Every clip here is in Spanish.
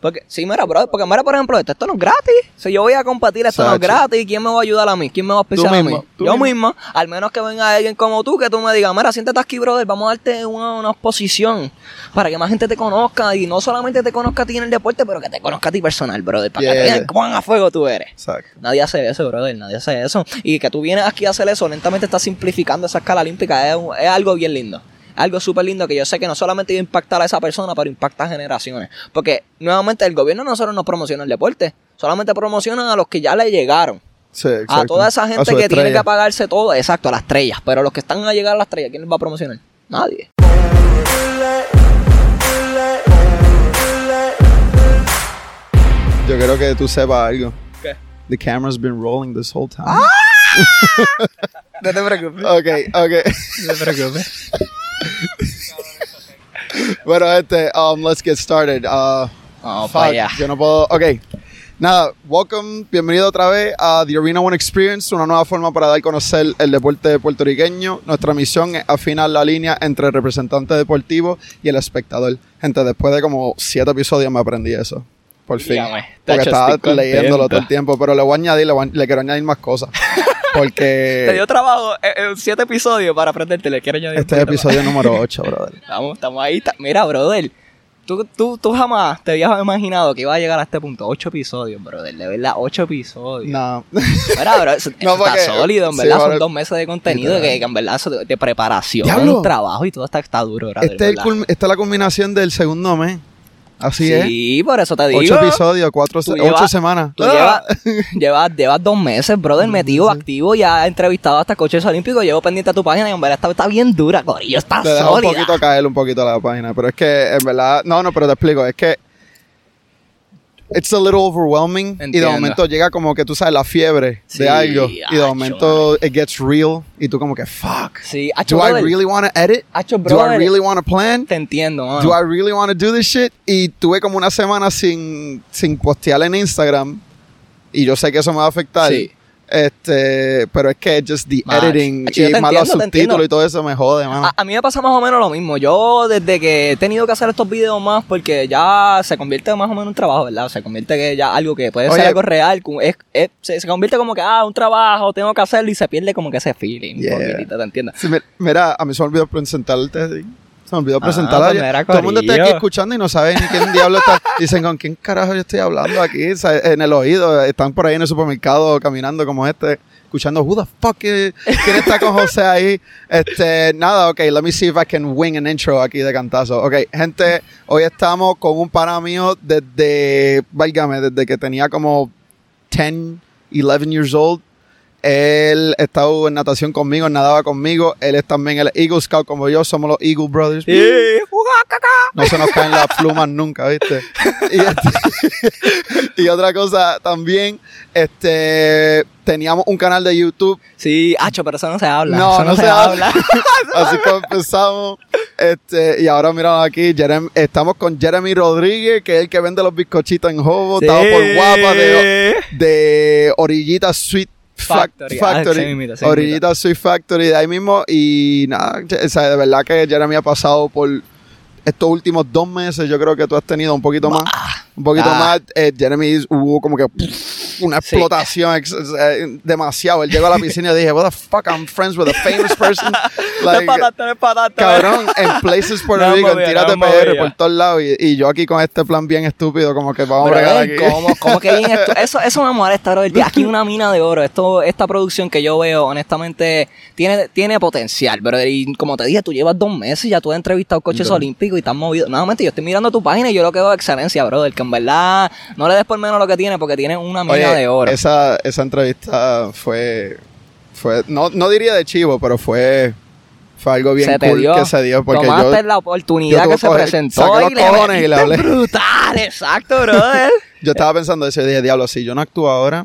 Porque, sí, mira, brother, porque mira, por ejemplo, esto, esto no es gratis. Si yo voy a compartir, esto no es gratis. ¿Quién me va a ayudar a mí? ¿Quién me va a auspiciar a mí? Yo mismo. mismo. Al menos que venga alguien como tú, que tú me digas, mira, siéntate aquí, brother, vamos a darte una, una exposición para que más gente te conozca y no solamente te conozca a ti en el deporte, pero que te conozca a ti personal, brother, para que vean cuán a fuego tú eres. Exacto. Nadie hace eso, brother, nadie hace eso. Y que tú vienes aquí a hacer eso, lentamente estás simplificando esa escala olímpica, es, es algo bien lindo. Algo súper lindo que yo sé que no solamente iba a impactar a esa persona, pero impacta a generaciones. Porque nuevamente el gobierno no solo nos promociona el deporte, solamente promocionan a los que ya le llegaron. Sí, A toda esa gente que tiene que pagarse todo, exacto, a las estrellas. Pero los que están a llegar a las estrellas, ¿quién les va a promocionar? Nadie. Yo quiero que tú sepas algo. ¿Qué? The camera's been rolling this whole time. Ah. No te preocupes. Ok, ok. No te preocupes. bueno, este, um, let's get started. Uh, Vamos fuck, yo no puedo. Ok. Nada, welcome, bienvenido otra vez a The Arena One Experience, una nueva forma para dar a conocer el deporte puertorriqueño. Nuestra misión es afinar la línea entre el representante deportivo y el espectador. Gente, después de como siete episodios me aprendí eso. Por fin. Dígame, Porque estaba leyéndolo todo el tiempo, pero le voy a añadir, le, voy a- le quiero añadir más cosas. Te Porque dio trabajo en siete episodios para aprenderte. Le quiero añadir un este es más. episodio número 8, brother. Estamos, estamos ahí. Mira, brother. Tú, tú, tú jamás te habías imaginado que iba a llegar a este punto. Ocho episodios, brother. De verdad, ocho episodios. No. Mira, bro, eso, No, eso porque- está sólido, en sí, verdad. Son dos meses de contenido que, que en verdad eso de, de preparación, Diablo. trabajo y todo está, está duro, brother, Este es esta es la culminación del segundo mes. Así es. Sí, por eso te digo. Ocho episodios, cuatro, se- llevas- ocho semanas. Tú Ah. llevas, llevas, llevas dos meses, brother, metido, activo, ya entrevistado hasta coches olímpicos, llevo pendiente a tu página y en verdad está, está bien dura, Corillo, está Te deja un sólida. poquito caer un poquito la página, pero es que en verdad, no, no, pero te explico, es que it's a little overwhelming y de Entiendo. momento llega como que tú sabes la fiebre Sí, de algo y de acho, momento it gets real y tú como que fuck. Sí, hacho, Do I brother, really want to edit? hacho, Do I really want to plan? te entiendo, mano. Do I really want to do this shit? Y tuve como una semana sin, sin postear en Instagram y yo sé que eso me va a afectar. Sí. Este, pero es que just the Mach. editing y te más los entiendo, te entiendo. subtítulos y todo eso me jode, mano. A, a mí me pasa más o menos lo mismo. Yo, desde que he tenido que hacer estos videos más, porque ya se convierte más o menos en un trabajo, ¿verdad? Se convierte que ya algo que puede Oye. ser algo real. Es, es- se, se convierte como que, ah, un trabajo, tengo que hacerlo y se pierde como que ese feeling. Yeah. Un poquitito, ¿te entiendes? Sí, mira, a mí se me olvidó presentarte. sí. Se me olvidó Ah, presentar. pues Todo el mundo está aquí escuchando y no sabe ni quién diablo está. Dicen, ¿con quién carajo yo estoy hablando aquí? O sea, en el oído. Están por ahí en el supermercado caminando como este, escuchando, who the fuck is- ¿Quién está con José ahí? Este, nada, ok, let me see if I can wing an intro aquí de cantazo. Ok, gente, hoy estamos con un pana mío desde, válgame, desde que tenía como 10, 11 years old. Él estaba en natación conmigo, nadaba conmigo. Él es también el Eagle Scout como yo. Somos los Eagle Brothers. No se nos caen las plumas nunca, ¿viste? Y, este- y otra cosa también, este, teníamos un canal de YouTube. Sí, hacho, pero eso no se habla. No, eso no se habla. Así que empezamos. Este, y ahora miramos aquí, Jerem- estamos con Jeremy Rodríguez, que es el que vende los bizcochitos en Jobo. Estaba por guapa de, de Orillita Sweet Factory. Factory. Ah, sí, Orillita Sweet Factory de ahí mismo. Y nada, o sea, de verdad que Jeremy ha pasado por estos últimos dos meses. Yo creo que tú has tenido un poquito más. Un poquito Ah. más. Eh, Jeremy hubo como que pff, una Sí. explotación ex- eh, demasiado. Él llegó a la piscina y dije, what the fuck, I'm friends with a famous person. Like, no patata. Cabrón, en Places Puerto No, Rico, Tírate no, PR por todos lados. Y, y yo aquí con este plan bien estúpido, como que vamos a aquí. ¿cómo, cómo que bien? Eso, eso me molesta, bro. Aquí una mina de oro. Esto, esta producción que yo veo, honestamente, tiene, tiene potencial, bro. Y como te dije, tú llevas dos meses y ya tú has entrevistado coches olímpicos y estás movido. Nuevamente, yo estoy mirando tu página y yo lo que veo excelencia, brother. Que en verdad no le des por menos lo que tiene porque tiene una mina Oye, de oro. Esa, esa entrevista fue, fue no, no diría de chivo, pero fue, fue algo bien se cool dio. que se dio. Porque Tomaste yo, la oportunidad yo que se coger- presentó y le cojones y le hablé. brutal. Exacto, brother. yo estaba pensando eso y dije, diablo, si yo no actúo ahora...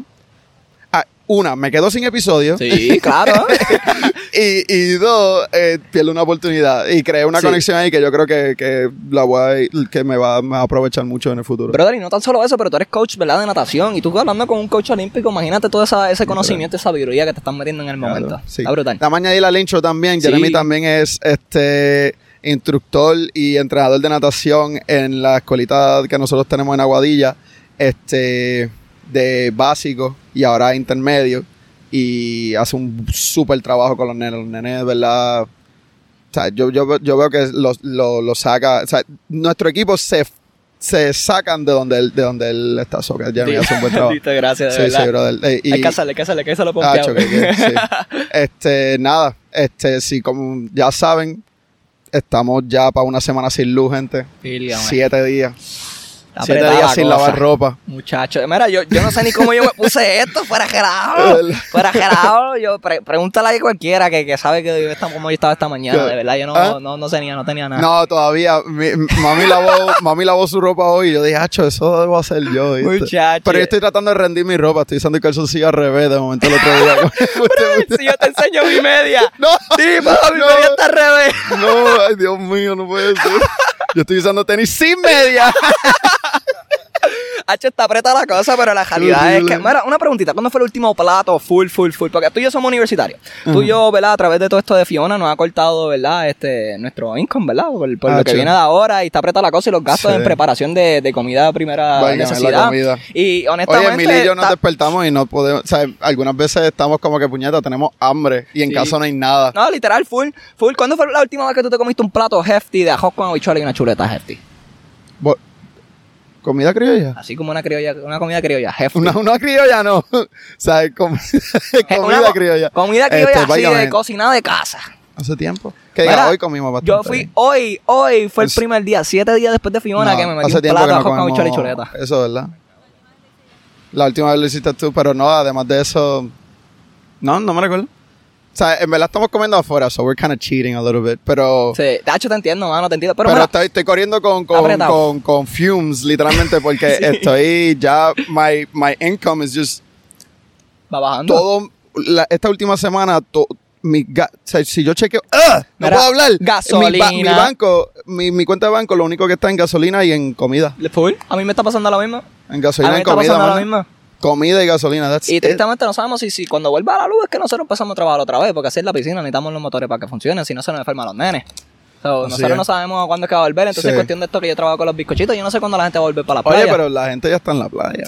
Ah, una, me quedo sin episodio. sí, claro. Y, y dos, eh, pierdo una oportunidad. Y creé una Sí. conexión ahí que yo creo que, que, la voy a- que me, va, me va a aprovechar mucho en el futuro. Brother, y no tan solo eso, pero tú eres coach, ¿verdad? De natación. Y tú hablando con un coach olímpico, imagínate todo esa, ese conocimiento, esa sabiduría que te están metiendo en el momento. Claro, sí. Está brutal. La mañana y la intro también. Sí. Jeremy también es este instructor y entrenador de natación en la escuelita que nosotros tenemos en Aguadilla, este, de básico y ahora intermedio. Y hace un súper trabajo con los nenes. Los nenes, de verdad. O sea, yo, yo, yo veo que lo, lo, lo saca. O sea, nuestro equipo se, se sacan de donde él, de donde él está. So, que Jeremy hace un buen trabajo. Diste gracias, de Sí, sí, verdad. brother. Eh, y- hay que hacerlo Ah, choque, que- sí. Este, nada, este, sí, como ya saben, estamos ya para una semana sin luz, gente. Man. Siete días. Está Siete días la sin lavar ropa. Muchacho, mira, yo, yo no sé ni cómo yo me puse esto, fuera gelado. fuera gelado. Yo, pre- pregúntale a cualquiera que, que sabe que yo estaba como yo estaba esta mañana. De verdad, yo no, ¿Ah? no, no tenía, no tenía nada. No, todavía. mi- mami, lavó, mami lavó su ropa hoy y yo dije, hacho, eso debo hacer yo. ¿viste? Muchacho. Pero yo estoy tratando de rendir mi ropa. Estoy usando el calzoncillo al revés de momento el otro día. si yo te enseño mi media. no, Sí, pero mi no, media está al revés. no, ay, Dios mío, no puede ser. Yo estoy usando tenis sin media. H está apretada la cosa, pero la realidad es que. Mira, una preguntita. ¿Cuándo fue el último plato full, full, full? Porque tú y yo somos universitarios. Tú y yo, ¿verdad? A través de todo esto de Fiona nos ha cortado, ¿verdad? Este, nuestro income, ¿verdad? Por, por Ah, lo que viene de ahora y está apretada la cosa y los gastos Sí. en preparación de, de comida de primera necesidad. Y honestamente. Oye, Emily y yo nos despertamos y no podemos, o sea, algunas veces estamos como que puñeta, tenemos hambre y en Sí. casa no hay nada. No, literal, full, full. ¿Cuándo fue la última vez que tú te comiste un plato hefty de arroz con habichuela y una chuleta hefty? ¿Comida criolla? Así como una criolla, una comida criolla, hefty. Una, una criolla no. o sea, com- Eh, comida una criolla. Comida criolla Este, así de cocinada de casa. Hace tiempo. Que Mira, diga, hoy comimos bastante. Yo fui hoy, hoy fue el Es- primer día, siete días después de Fiona No, que me metí un plato no con comemos y chuleta. Eso, ¿verdad? La última vez lo hiciste tú, pero no, además de eso. No, no me recuerdo. O sea, en verdad estamos comiendo afuera, so we're kind of cheating a little bit. Pero. Sí, de hecho te entiendo, mano, te entiendo. Pero, Pero, mira, estoy, estoy corriendo con, con, con, con fumes, literalmente, porque Sí. estoy ya. My, my income is just. va bajando. Todo. la- esta última semana, to- mi ga- o sea, si yo chequeo. ¡Ah! No Mira, puedo hablar. gasolina. Mi, ba- mi banco, mi, mi cuenta de banco, lo único que está en gasolina y en comida. Full. A mí me está pasando lo mismo. En A gasolina mí y me en está comida. pasando lo mismo. Comida y gasolina. That's Y it. tristemente no sabemos si, si cuando vuelva la luz es que nosotros empezamos a trabajar otra vez, porque así es la piscina, necesitamos los motores para que funcionen, si no se nos enferman los nenes. So, nosotros es. no sabemos cuándo es que va a volver, entonces Sí. es cuestión de esto que yo trabajo con los bizcochitos, yo no sé cuándo la gente va a volver para la Oye, playa. pero la gente ya está en la playa.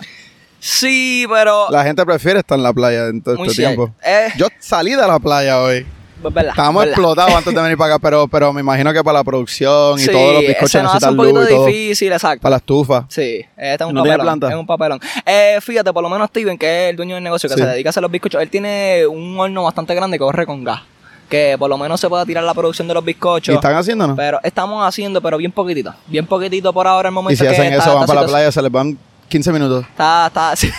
Sí, pero... La gente prefiere estar en la playa en todo este tiempo. Eh. Yo salí de la playa hoy. Pues, verdad, Estábamos verdad. explotados antes de venir para acá, pero, pero me imagino que para la producción y Sí, todos los se bizcochos nos hace un poquito y difícil, exacto. Para la estufa. Sí, este es un ¿No papelón. planta? Es un papelón. Eh, fíjate, por lo menos Steven, que es el dueño del negocio, que Sí. se dedica a hacer los bizcochos, él tiene un horno bastante grande que corre con gas. Que por lo menos se pueda tirar la producción de los ¿Y bizcochos. están haciendo, no? Pero estamos haciendo, pero bien poquito. Bien poquitito por ahora el momento Y si que hacen está eso, van para la playa, se les van 15 minutos. Está, está, sí,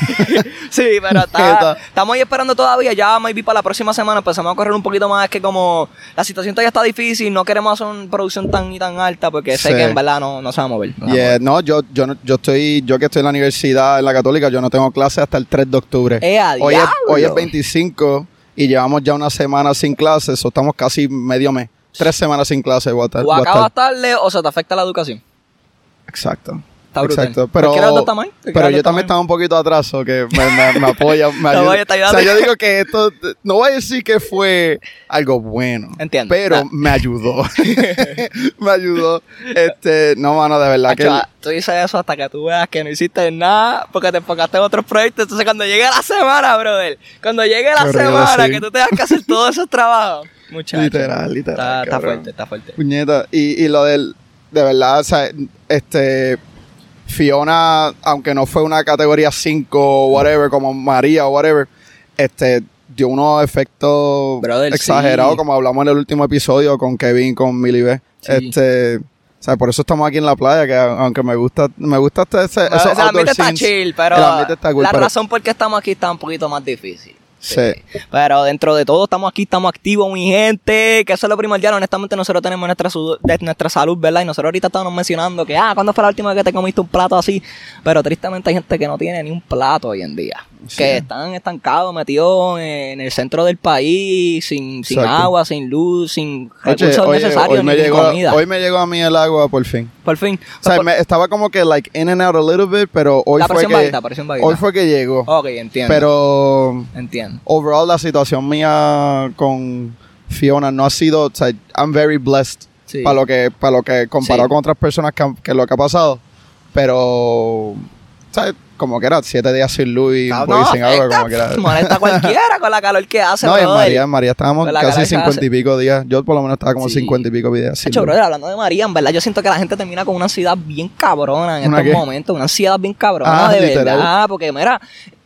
sí, pero está, estamos ahí esperando todavía. Ya maybe para la próxima semana empezamos a correr un poquito más. Es que como la situación todavía está difícil, no queremos hacer una producción tan y tan alta porque sé Sí. que en verdad no, no se va a mover. no a Yeah, mover. no, yo, yo, yo estoy, yo que estoy en la universidad, en la católica, yo no tengo clase hasta el 3 de octubre. ¡Eh, hoy, es, hoy es 25 y llevamos ya una semana sin clases, o estamos casi medio mes. Tres semanas sin clase, voy a estar- O acabas tarde o se te afecta la educación. Exacto. Está brutal. Exacto. Pero, pero yo también estaba un poquito atrás, o que me, me, me apoya, me ayuda. o sea, yo digo que esto, no voy a decir que fue algo bueno. Entiendo. Pero Nah. me ayudó. me ayudó. Este, no, mano, de verdad que... Hacho, ah, tú dices eso hasta que tú veas que no hiciste nada porque te enfocaste en otros proyectos. Entonces, cuando llegue la semana, brother, cuando llegue la semana sí. que tú tengas que hacer todos esos trabajos, muchacho. Literal, literal, Está, fuerte, está fuerte. Puñeta. Y, y lo del, de verdad, o sea, este, Fiona, aunque no fue una categoría 5 o whatever, como María o whatever, este, dio unos efectos Brother, exagerados, sí. como hablamos en el último episodio con Kevin, con Millie B. Sí. Este, o sea, por eso estamos aquí en la playa, que aunque me gusta, me gusta este, ese, No, esos el ambiente outdoor está scenes, chill, pero el ambiente está cool, la pero- razón por qué estamos aquí está un poquito más difícil. Sí. Pero dentro de todo estamos aquí, estamos activos, mi gente, que eso es lo primordial. Honestamente, nosotros tenemos nuestra, nuestra salud, ¿verdad? Y nosotros ahorita estábamos mencionando que, ah, ¿cuándo fue la última vez que te comiste un plato así? Pero tristemente hay gente que no tiene ni un plato hoy en día. Sí. Que están estancados, metidos en el centro del país, sin, sin Exacto. agua, sin luz, sin recursos oye, necesarios, hoy, me ni llegó, comida. hoy me llegó a mí el agua por fin. por fin. O sea, Por- me- estaba como que like in and out a little bit, pero hoy la fue que bajita, hoy fue que llegó. Ok, entiendo. Pero Entiendo. overall la situación mía con Fiona no ha sido, o sea, I'm very blessed Sí. para lo que, para lo que comparado Sí. con otras personas que, que lo que ha pasado. Pero, ¿sabes? Como que era siete días sin luz y un poco sin agua, como que era. molesta cualquiera con la calor que hace, No, en. María, en María estábamos casi cincuenta y pico días. Yo por lo menos estaba como Sí. cincuenta y pico días sin Hacho, luz. brother, hablando de María, en verdad, yo siento que la gente termina con una ansiedad bien cabrona en ¿Una estos qué? momentos. Una ansiedad bien cabrona, Ah, de literal. verdad. Porque, mira,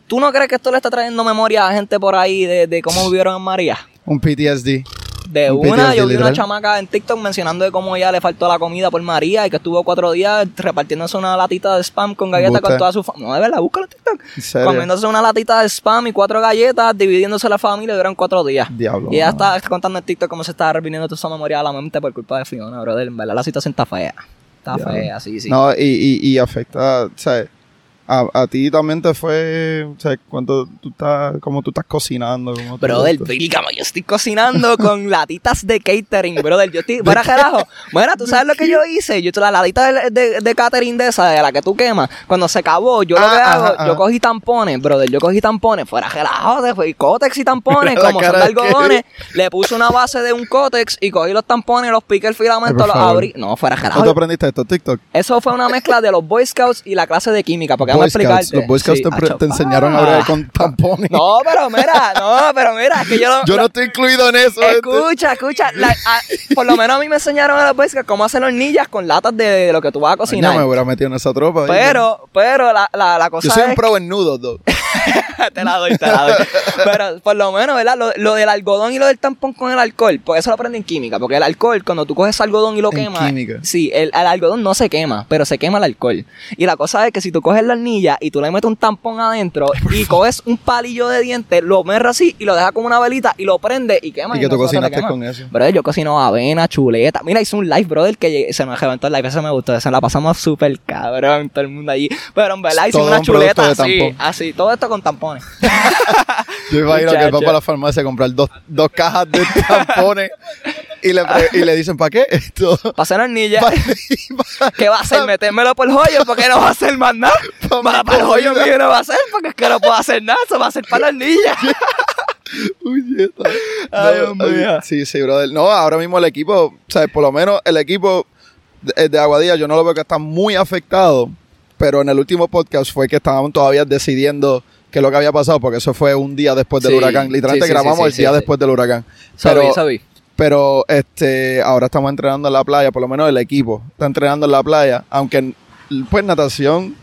¿tú no crees que esto le está trayendo memoria a gente por ahí de, de cómo vivieron en María? Un PTSD. De Un una, yo vi una literal. chamaca en TikTok mencionando de cómo ella le faltó la comida por María y que estuvo cuatro días repartiéndose una latita de spam con galletas con toda su familia. No, de verdad, búscalo en TikTok. Comiéndose una latita de spam y cuatro galletas, dividiéndose la familia duran cuatro días. Diablo. Y ella está, está contando en TikTok cómo se está reviniendo toda esa memoria a la mente por culpa de Fiona, brother. En verdad, la situación está fea. Está Diablo. fea, sí, sí. No, y, y, y afecta, sea, a, a ti también te fue, o sea, cuando tú estás, como tú estás cocinando. Brother, dígame, yo estoy cocinando con latitas de catering, brother. Yo estoy, fuera carajo. Bueno, tú sabes lo que yo hice. Yo la latita de, de, de catering de esa, de la que tú quemas, cuando se acabó, yo lo Ah, que hago, ajá, ajá. yo cogí tampones, brother. Yo cogí tampones, fuera carajo, fue cótex y tampones, como son de que- algodones. Le puse una base de un cótex y cogí los tampones, los piqué el filamento, Ay, los abrí. No, fuera ¿Dónde carajo. aprendiste esto? TikTok. Eso fue una mezcla de los Boy Scouts y la clase de química, porque Boy Scouts. explicarte. Los Boy Scouts Sí, te, enseñaron a bregar con tampones. No, pero mira, no, pero mira, es que yo lo- Yo no estoy incluido en eso. este. Escucha, escucha. la- a- por lo menos a mí me enseñaron a los Boy Scouts cómo hacer hornillas con latas de, de lo que tú vas a cocinar. me hubiera metido en esa tropa. pero, pero la, la, la cosa Yo soy es un pro en nudos. te la doy, te la doy. Pero por lo menos, ¿verdad? Lo, lo del algodón y lo del tampón con el alcohol, porque eso lo aprendí en química. Porque el alcohol, cuando tú coges algodón y lo En quemas. química. Sí, el, el algodón no se quema, pero se quema el alcohol. Y la cosa es que si tú coges la hornilla y tú le metes un tampón adentro y coges un palillo de dientes, lo merras así y lo dejas como una velita y lo prende y quema. Y que tú cocinaste con eso. Brother, yo cocino avena, chuleta. Mira, hice un live, brother, que se me reventó el live. Ese me gustó. Se la pasamos súper cabrón, todo el mundo allí. Pero en verdad hice una un chuleta así, así. Todo esto con tampones. Yo imagino que él va para la farmacia a comprar dos, dos cajas de tampones y le, pre- y le dicen, ¿para qué? Esto. Para hacer hornilla. Pa- ¿Qué va a hacer? ¿Metérmelo por el joyo? Porque no va a hacer más nada. Pa' Para, para el joyo comida. mío no va a hacer porque es que no puedo hacer nada. Eso va a ser para la hornilla. Puñeta. Ay, No, Dios. Sí, sí, brother. No, ahora mismo el equipo, o sea, por lo menos el equipo de, de Aguadilla, yo no lo veo que está muy afectado, pero en el último podcast fue que estaban todavía decidiendo qué es lo que había pasado, porque eso fue un día después del Sí, huracán. Literalmente sí, sí, grabamos el día después del huracán. Sabí, Pero, sabí. pero este, ahora estamos entrenando en la playa, por lo menos el equipo está entrenando en la playa, aunque pues natación,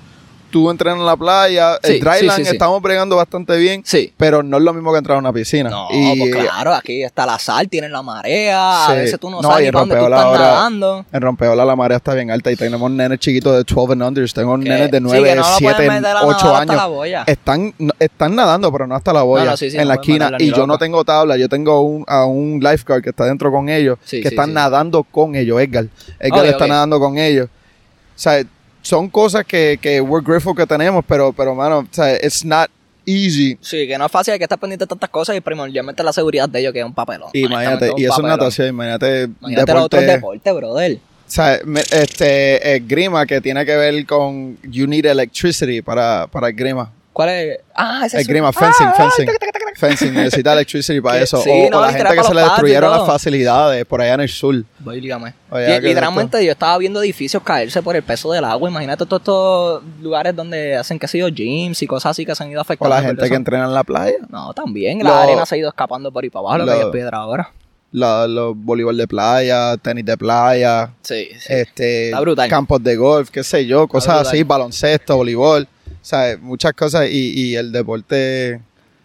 tú entrenas en la playa, Sí, el dryland sí, sí, estamos bregando bastante bien, pero no es lo mismo que entrar a una piscina. No, y pues claro, aquí está la sal, tienen la marea, a veces tú no, No, sabes dónde tú estás nadando. en Rompeola la marea está bien alta y tenemos nenes chiquitos de 12 and under, tengo nenes de sí, 9, que no lo pueden 7, meter a 8 nadar hasta años. Están, están nadando, pero no hasta la boya, en la esquina. Y yo no tengo tabla, yo tengo un, a un lifeguard que está dentro con ellos, que están nadando con ellos, Edgar. Edgar está nadando con ellos. O sea, son cosas que, que we're grateful que tenemos, pero, pero mano, o sea, it's not easy. Sí, que no es fácil, hay que estar pendiente de tantas cosas y primordialmente la seguridad de ellos, que es un papelón. Imagínate, y eso es natación, imagínate, Imagínate los otros deporte. brother. O sea, este, eh, grima que tiene que ver con you need electricity para, para el grima. ¿Cuál es? Ah, ese El es grima, un- fencing, Ah, fencing. tac, tac, tac, tac. Fencing, necesita electricity para eso. sí, o, no, o la gente que se le destruyeron las facilidades por allá en el sur. Voy, dígame. Oye, Y- ¿qué literalmente yo estaba viendo edificios caerse por el peso del agua. Imagínate todos estos lugares donde hacen, que sé yo, gyms y cosas así que se han ido O afectando. la por gente que entrena en la playa. No, también. Lo- La arena se ha ido escapando por ahí para abajo, lo, que lo- es piedra ahora. La- los voleibol de playa, tenis de playa, Sí, sí. este, campos de golf, qué sé yo, cosas así, baloncesto, voleibol. O sea, muchas cosas y, y el deporte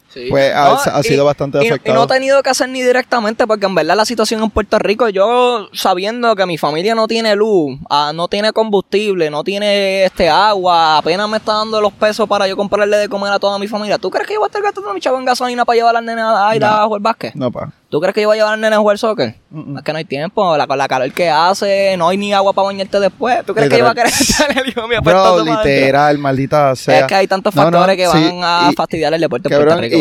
Sí. pues ha, ha sido bastante y, y afectado. no he tenido que hacer ni directamente porque en verdad la situación en Puerto Rico, yo sabiendo que mi familia no tiene luz, ah, no tiene combustible, no tiene este agua, apenas me está dando los pesos para yo comprarle de comer a toda mi familia. ¿Tú crees que yo voy a estar gastando mi chavo en gasolina para llevar a las nenas a ir a jugar básquet? No, pa. ¿Tú crees que yo voy a llevar al nene a jugar soccer? Es que no hay tiempo, la, con la calor que hace, no hay ni agua para bañarte después. ¿Tú crees que yo voy a querer echar el hijo mío Bro, literal, maldita sea. Es que hay tantos No, no, factores que sí, van a y- fastidiar el deporte en Puerto Rico.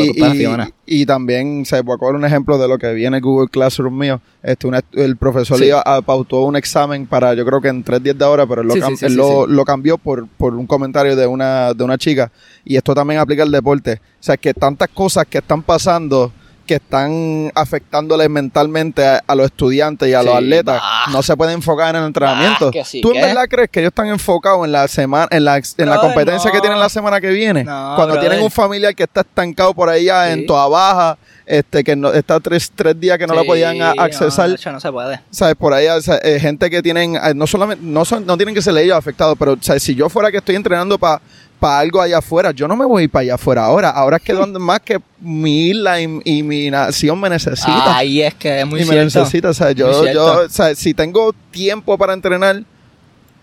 y, también, se voy a coger un ejemplo de lo que viene en Google Classroom mío. Este, una- el profesor Sí. le iba a- pautó un examen para, yo creo que en tres días de ahora, pero él lo, Sí, él lo, sí. lo cambió por, por un comentario de una, de una chica. Y esto también aplica al deporte. O sea, que tantas cosas que están pasando que están afectándole mentalmente a, a los estudiantes y a los atletas, bah. no se pueden enfocar en el entrenamiento. Bah, que sí, ¿Tú en verdad crees que ellos están enfocados en la semana, en la, en la competencia no. que tienen la semana que viene? No, Cuando brother. tienen un familiar que está estancado por allá Sí. en Toa Baja, este, que no, está tres, tres días que no lo podían a- accesar. No, de hecho, no se puede. ¿sabes? Por ahí, o sea, eh, gente que tienen, eh, no solamente, no son, no tienen que ser ellos afectados, pero, ¿sabes? Si yo fuera que estoy entrenando para algo allá afuera, yo no me voy a ir para allá afuera ahora. Ahora es que donde más que mi isla y, y mi nación me necesita. Ahí es que es muy y me necesita, o sea, yo, yo, o sea, si tengo tiempo para entrenar,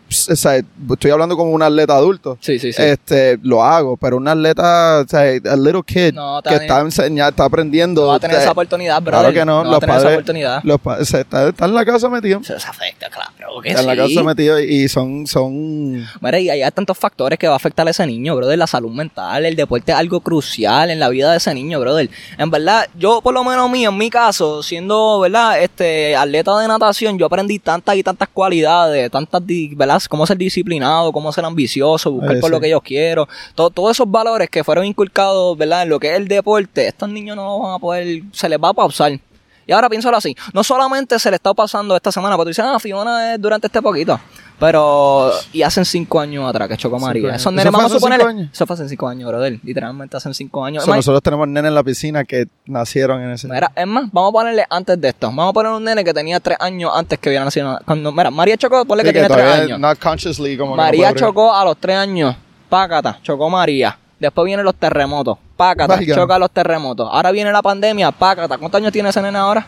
ps, o sea, estoy hablando como un atleta adulto. Sí, sí, sí. Este, lo hago, pero un atleta, o sea, a little kid No, que está enseñando, está aprendiendo. no va a tener o sea, esa oportunidad, brother. Claro que no, va a los tener esa oportunidad. los o sea, está, está en la casa metido. Se afecta, claro que Está en la casa metido y son, son, Mira, y hay tantos factores que va a afectar a ese niño, brother. La salud mental, el deporte es algo crucial en la vida de ese niño, brother. En verdad, yo por lo menos mío, en mi caso, siendo, ¿verdad? Este, atleta de natación, yo aprendí tantas y tantas cualidades, tantas, ¿verdad? Cómo ser disciplinado, cómo ser ambicioso, buscar Ay, por sí. lo que yo quiero. Todo- todos esos valores que fueron inculcados, ¿verdad? En lo que es el deporte, estos niños no van a poder, se les va a pausar. Y ahora piénsalo así, no solamente se le está pasando esta semana, porque tú dices, ah, Fiona es durante este poquito. Pero, y hacen cinco años atrás que chocó María. Esos ¿Eso nenes, vamos a años? Eso fue hace cinco años, brother. Literalmente hace cinco años. o sea, nosotros tenemos nenes en la piscina que nacieron en ese. mira, es más, vamos a ponerle antes de esto. Vamos a poner un nene que tenía tres años antes que hubiera nacido. Cuando, mira, María chocó, ponle Sí, que, tiene tres años. Not consciously, como que no María puede chocó a los tres años. Pácata, chocó María. Después vienen los terremotos. Pácata, Válgame. choca los terremotos. Ahora viene la pandemia. Pácata. ¿Cuántos años tiene ese nene ahora?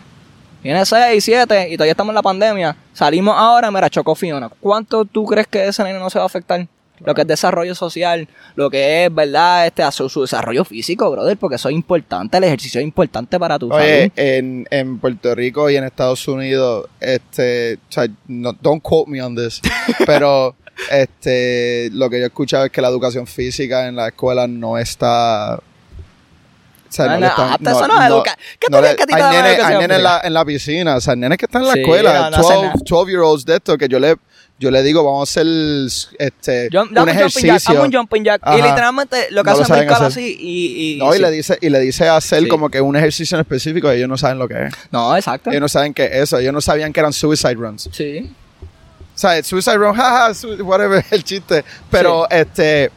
Tiene seis, siete y todavía estamos en la pandemia. Salimos ahora, mira, chocó Fiona. ¿Cuánto tú crees que ese nene no se va a afectar? Lo que es desarrollo social, lo que es, ¿verdad? Este, a su, su desarrollo físico, brother, porque eso es importante, el ejercicio es importante para tu Oye, salud. en, en Puerto Rico y en Estados Unidos, este, no, don't quote me on this, pero este, lo que yo he escuchado es que la educación física en la escuela no está, o sea, No, no, están- hasta eso no es educa- ¿Qué no le- que hay te nenes, hay nenes en la, en la piscina, o sea, nenes que están en la Sí, escuela, no, no hacen 12, nada. 12 year olds de esto, que yo le, yo le digo, vamos a hacer este, Jump- un jack, ejercicio. un jumping jack. Y literalmente lo que hacen es así y... y No, y sí. le dice, y le dice hacer Sí. como que un ejercicio en específico, ellos no saben lo que es. No, exacto. Ellos no saben qué es eso, ellos no sabían que eran suicide runs. Sí. Sea, suicide run, jaja, whatever, el chiste. Pero este,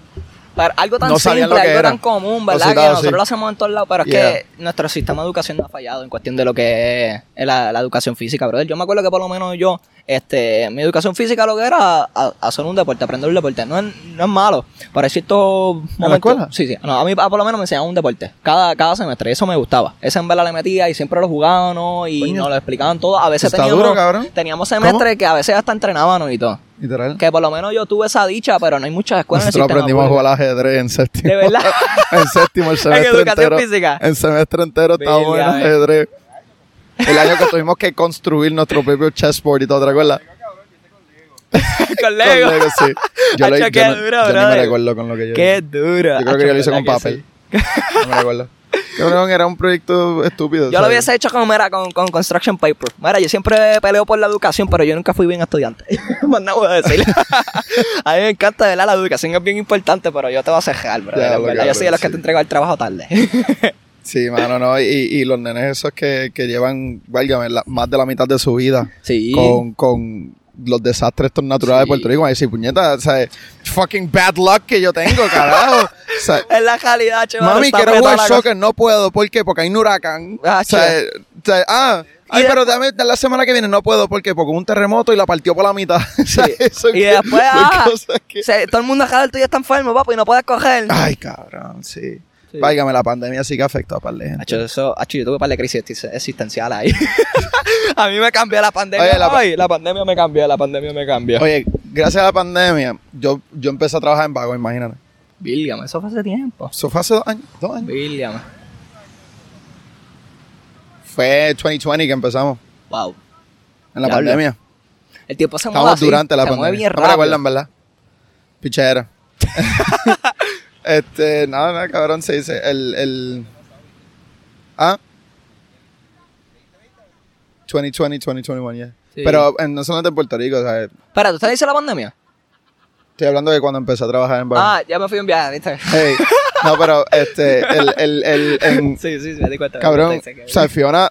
Pero algo tan No simple, algo era. tan común, ¿verdad? Que nosotros lo hacemos en todos lados, pero es que nuestro sistema de educación no ha fallado en cuestión de lo que es la, la educación física, brother. Yo me acuerdo que por lo menos yo, este, mi educación física lo que era a- hacer un deporte, aprender un deporte. No es, no es malo, pero hay ciertos momentos... la escuela? Sí, sí. No, a mí a por lo menos me enseñaban un deporte cada, cada semestre y eso me gustaba. Ese en verdad le metía y siempre lo jugábamos y Coño. nos lo explicaban todo. A veces teníamos, duro, teníamos semestres que a veces hasta entrenábamos y todo. Literal. Que por lo menos yo tuve esa dicha, pero no hay muchas escuelas en el Nosotros aprendimos a público. jugar al ajedrez en séptimo. ¿De verdad? en séptimo, el semestre educación entero. física? El semestre entero estábamos en ajedrez. El año que tuvimos que construir nuestro propio chessboard y todo, ¿te acuerdas? con Lego. Con Lego, sí. Yo, Hacho, yo qué no- duro, yo ni me recuerdo con lo que yo Qué duro. Yo creo que yo lo hice con ¿verdad que papel. sí? No me recuerdo. Cabrón, era un proyecto estúpido. Yo lo hubiese hecho con, mira, con, con construction paper. Mira, yo siempre peleo por la educación, pero yo nunca fui bien estudiante. Más nada voy a decir. a mí me encanta, ¿verdad? La educación es bien importante, pero yo te voy a cejar, bro. Ya, verdad. Yo soy de los que te entrego el trabajo tarde. Sí, mano, no. Y, y los nenes esos que, que llevan, válgame, la- más de la mitad de su vida sí. con, con los desastres estos naturales de Sí. Puerto Rico. A decir, puñeta, o sea, fucking bad luck que yo tengo, carajo. O sea, Es la calidad, chaval. mami, quiero jugar soccer, no puedo. ¿Por qué? Porque hay un huracán. Ah, o sea, o sea, ah, ay, Y pero dame la semana que viene, no puedo. Porque hubo un terremoto y la partió por la mitad. Sea, eso Y es- después, ah, que- todo el mundo acá del tuyo está enfermo, papo, y no puedes coger. Ay, cabrón, sí. Sí. Válgame, la pandemia sí que afectó a par de gente. Hacho, eso, hacho, yo tuve un par de crisis exist- existenciales ahí. a mí me cambió la pandemia. Oye, la Ay, la pandemia me cambió, la pandemia me cambió. Oye, gracias a la pandemia, yo, yo empecé a trabajar en Vago, imagínate. William, eso fue hace tiempo. Eso fue hace dos años. Dos años. William. Fue 2020 que empezamos, Wow. en la pandemia. El tiempo se mueve Estábamos así, durante la se mueve pandemia. bien no me recuerdan, ¿verdad? Pichera. este, no, no, cabrón, se dice. El, el. Ah. 2020, 2021, yeah. Sí. Pero en, no solamente en Puerto Rico, o sea, Espera, ¿tú estás la pandemia? Estoy hablando de cuando empecé a trabajar en bar. Ah, ya me fui un viaje, ¿viste? Hey, no, pero este, el, el, el, en, Sí, sí, sí, me di cuenta. cabrón, o sea, Fiona,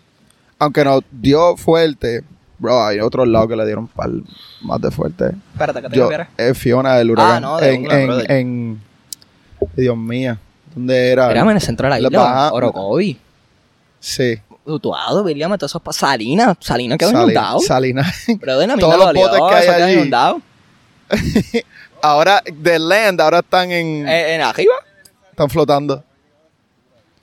aunque nos dio fuerte, bro, hay otros lados que le dieron par más de fuerte. Espérate, que te Yo, es Fiona del huracán. Ah, no, de en, en, en, Dios mío, ¿dónde era? Éramos en el centro de la La isla, baja- Orocovi. Sí. Utuado, William, todos esos Salinas, Salinas quedó Sali- inundado. Salinas. Pero de Todos los botes que hay eso quedó allí. inundado. ahora, de land, ahora están en, Eh, ¿En arriba? están flotando.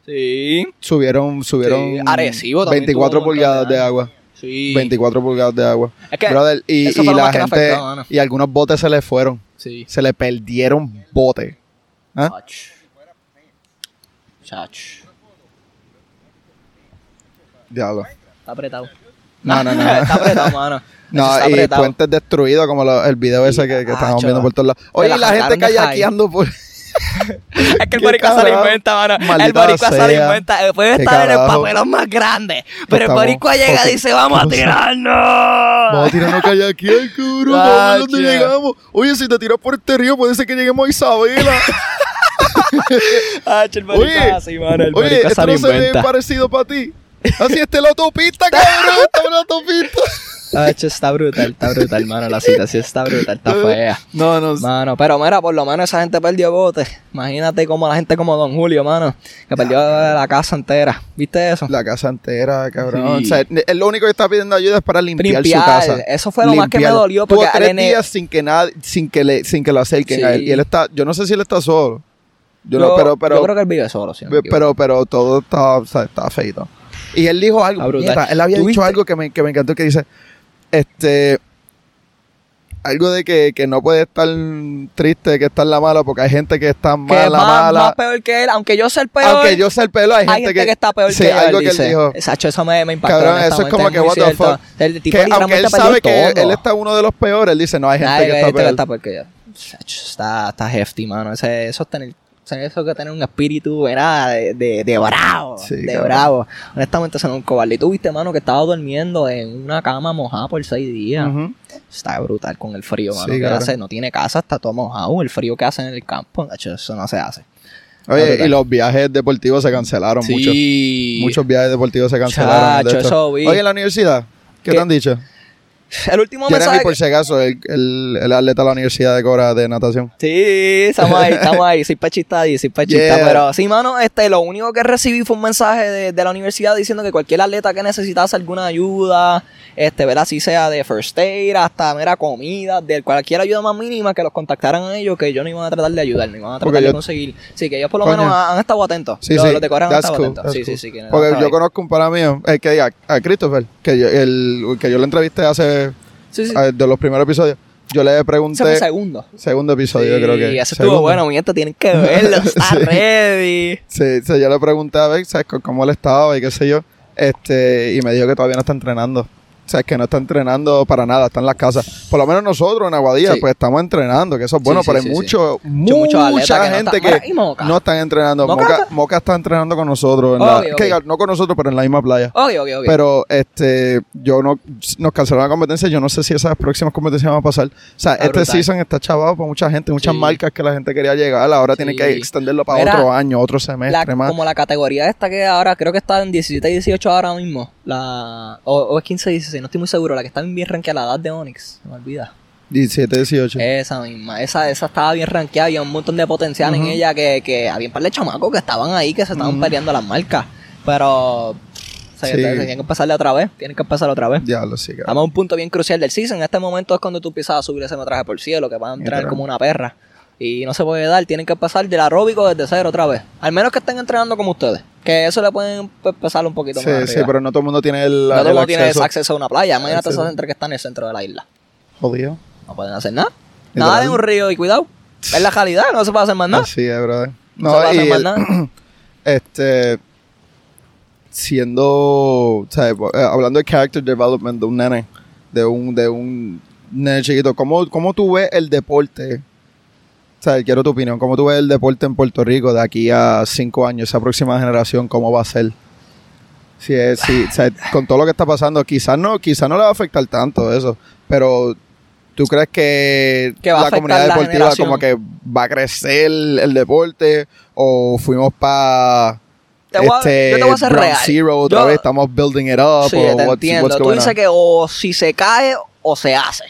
Sí. Subieron, subieron Sí, Arecibo también 24 tuvo un montón pulgadas de de agua. Sí. 24 pulgadas de agua. Es que Brother, y, y la gente, y algunos botes se les fueron. Sí. Se le perdieron botes. ¿Ah? Chach. Diablo. Está apretado. No, no, no. está apretado, mano. No, está y apretado. puentes destruidos, como lo- el video ese que, que estábamos Acho. viendo por todos lados. Oye, la gente kayakeando por. Es que el boricua se lo inventa, mano. El Maldita boricua se lo inventa. Eh, Puede estar en el papelón más grande. Pero el Estamos boricua llega y dice, vamos a ¿cómo se- tirarnos. Vamos a tirarnos kayakear, cabrón. Vamos a ver dónde llegamos. Oye, si te tiras por este río, puede ser que lleguemos a Isabela. Ah, el Oye, mano. El Oye, esto no se ve inventa. parecido para ti. Así está la autopista, cabrón. Está en la autopista. Ah, está brutal, está brutal, mano. La situación está brutal, está fea. No, no. Mano, pero mira, por lo menos esa gente perdió botes. Imagínate como la gente como Don Julio, mano, que perdió la casa entera. ¿Viste eso? La casa entera, cabrón. Sí. O sea, él lo único que está pidiendo ayuda es para limpiar, Limpiar, su casa. eso fue lo más que me dolió, Tuvo porque tres al nene- días sin que nadie, sin que le, sin que lo acerquen Sí. a él. Y él está, yo no sé si él está solo. Yo, Yo, no, pero, pero, yo creo que él vive solo, si no me pero, pero todo está, o sea, está feito. Y él dijo algo, Ah, mierda, él había ¿Tú dicho viste? algo que me, que me encantó, que dice, este, algo de que, que no puede estar triste, que está en la mala, porque hay gente que está que mala, es más, mala. más peor que él, aunque yo sea el peor. Aunque yo sea el pelo, hay gente, hay gente que, está peor sí, que yo, algo él que él dijo. Exacto, eso me, me impactó. Cabrón, eso es como que, what the fuck. El tipo Que aunque él sabe que todo. él está uno de los peores, él dice, no, hay gente Ay, que hay está gente que peor. está peor que yo. Chacho, Está, está hefty, mano. Ese, eso es tener, eso que tener un espíritu, ¿verdad? De, de, de bravo. Sí, de cabrón. bravo. Honestamente, es un cobarde. Y tú viste, mano, que estaba durmiendo en una cama mojada por seis días. Está brutal con el frío, mano. Sí, que cabrón. hace, no tiene casa, está todo mojado. El frío que hace en el campo, eso no se hace. Oye, y los viajes deportivos se cancelaron muchos. Muchos viajes deportivos se cancelaron. Chacho, esto. eso vi. Oye, en la universidad, ¿qué, ¿Qué? te han dicho? El último Jeremy, mensaje. por si acaso, el, el, el atleta de la universidad de Cora de natación. Sí, estamos ahí, estamos ahí, soy pachista soy pachista, Yeah. pero sí, mano, este, lo único que recibí fue un mensaje de, de la universidad diciendo que cualquier atleta que necesitase alguna ayuda, este, ¿verdad? Si sea de first aid, hasta mera comida, de cualquier ayuda más mínima, que los contactaran a ellos, que ellos no iban a tratar de ayudar, no iban a tratar Porque de yo- conseguir. Sí, que ellos por lo Coño. menos han, han estado atentos. Sí, los, sí. los de Corea han That's estado cool, atentos. that's Sí, cool. sí, sí. Porque yo ahí. conozco un pana mío, el que a, a Christopher, que yo, el, que yo lo entrevisté hace Sí, sí. a- de los primeros episodios. Yo le Ese fue pregunté, segundo. segundo episodio, Sí, creo que. ese segundo. estuvo bueno, mi gente, tienen que verlo, está Sí. ready. Sí, sí, yo le pregunté a ver, ¿sabes? cómo él estaba y qué sé yo. Este, y me dijo que todavía no está entrenando. O sea, es que no está entrenando para nada, está en las casas. Por lo menos nosotros en Aguadilla, Sí. pues estamos entrenando, que eso es bueno, Sí, pero hay mucho, mucha que no gente que Mira, ¿y Moca? no están entrenando. ¿Moca Moca, está? Moca está entrenando con nosotros. En la- que no con nosotros, pero en la misma playa. Ok. Pero este, yo no, nos cancelaron la competencia. Yo no sé si esas próximas competencias van a pasar. O sea, Está este brutal. season está chavado para mucha gente, muchas marcas que la gente quería llegar. Ahora tienen Sí. que extenderlo para Mira, otro año, otro La- semestre más. como la categoría esta que ahora creo que está en 17 y 18 ahora mismo. La, o, o es 15 y 16, no estoy muy seguro. La que está bien rankeada, la edad de Onyx. Se me olvida. 17, 18. Esa misma. Esa, esa estaba bien rankeada. Había un montón de potencial en ella que, que había un par de chamacos que estaban ahí que se estaban Ujú. peleando las marcas. Pero. O sea, Sí. tienen que empezarle otra vez. Tienen que empezar otra vez. Diablo, sí, cabrón. Estamos a un punto bien crucial del season. En este momento es cuando tú empiezas a subir ese metraje por cielo, que van a entrar como una perra. Y no se puede dar, tienen que empezar del aeróbico desde cero otra vez. Al menos que estén entrenando como ustedes. Que eso le pueden pues, empezar un poquito Sí, más. sí, arriba. pero no todo el mundo tiene el, no todo el mundo tiene acceso. a una playa. Imagínate esos centros que están en el centro de la isla. Jodido. No pueden hacer nada. Nada en un río y cuidado. Es la calidad, no se puede hacer más nada. Así es, brother. No, se puede hacer más nada. este siendo o sea, eh, hablando de character development de un nene de un de un nene chiquito ¿cómo, cómo tú ves el deporte o sea, quiero tu opinión ¿cómo tú ves el deporte en Puerto Rico de aquí a cinco años esa próxima generación cómo va a ser si es, si, o sea, con todo lo que está pasando quizás no quizás no le va a afectar tanto eso pero ¿Tú crees que, la comunidad la deportiva generación. como que va a crecer el deporte o fuimos para Te voy a- este yo te voy a hacer real. zero otra Yo- vez? Estamos building it up Sí, o te what's- entiendo. what's Tú dices on? que o si se cae o se hace.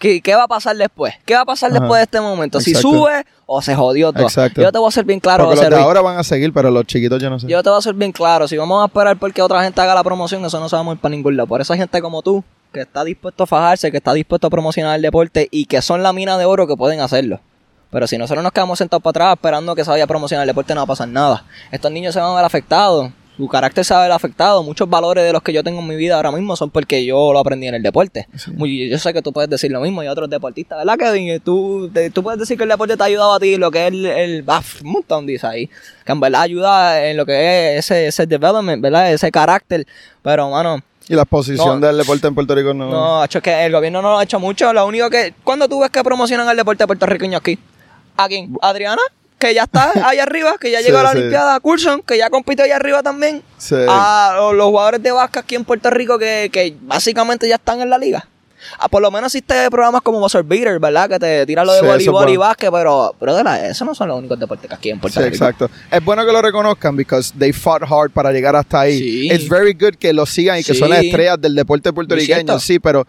¿Qué, qué va a pasar después? ¿Qué va a pasar Ajá. después de este momento? Si sube o se jodió todo. Exacto. Yo te voy a ser bien claro. Porque los José de Luis. ahora van a seguir, pero los chiquitos yo no sé. Yo te voy a ser bien claro. Si vamos a esperar porque otra gente haga la promoción, eso no se va a mover para ningún lado. Por eso hay gente como tú que está dispuesto a fajarse, que está dispuesto a promocionar el deporte y que son la mina de oro que pueden hacerlo. Pero si nosotros nos quedamos sentados para atrás esperando que se vaya a promocionar el deporte, no va a pasar nada. Estos niños se van a ver afectados. Su carácter se va a ver afectado. Muchos valores de los que yo tengo en mi vida ahora mismo son porque yo lo aprendí en el deporte. Muy- yo sé que tú puedes decir lo mismo y otros deportistas, ¿verdad, Kevin? Tú, te- tú puedes decir que el deporte te ha ayudado a ti, lo que es el, el un montón dice ahí, que en verdad ayuda en lo que es ese, ese development, ¿verdad? Ese carácter. Pero, mano, Y la exposición No. del deporte en Puerto Rico no. no, hecho es que el gobierno no lo ha hecho mucho. Lo único que, cuando tú ves que promocionan el deporte puertorriqueño aquí? ¿A quién? Adriana, que ya está ahí arriba, que ya Sí, llegó a la sí. Olimpiada, Coulson, que ya compite ahí arriba también. Sí. A los, los jugadores de básquet aquí en Puerto Rico que, que básicamente ya están en la liga. Ah, por lo menos existe programas como Buzzer Beater, ¿verdad? Que te tiran lo de Sí, voleibol y básquet, pero, pero esos no son los únicos deportes que aquí en Puerto Sí, Rico. exacto. Es bueno que lo reconozcan because they fought hard para llegar hasta ahí. Sí. It's very good que lo sigan y que son las estrellas del deporte puertorriqueño, sí, pero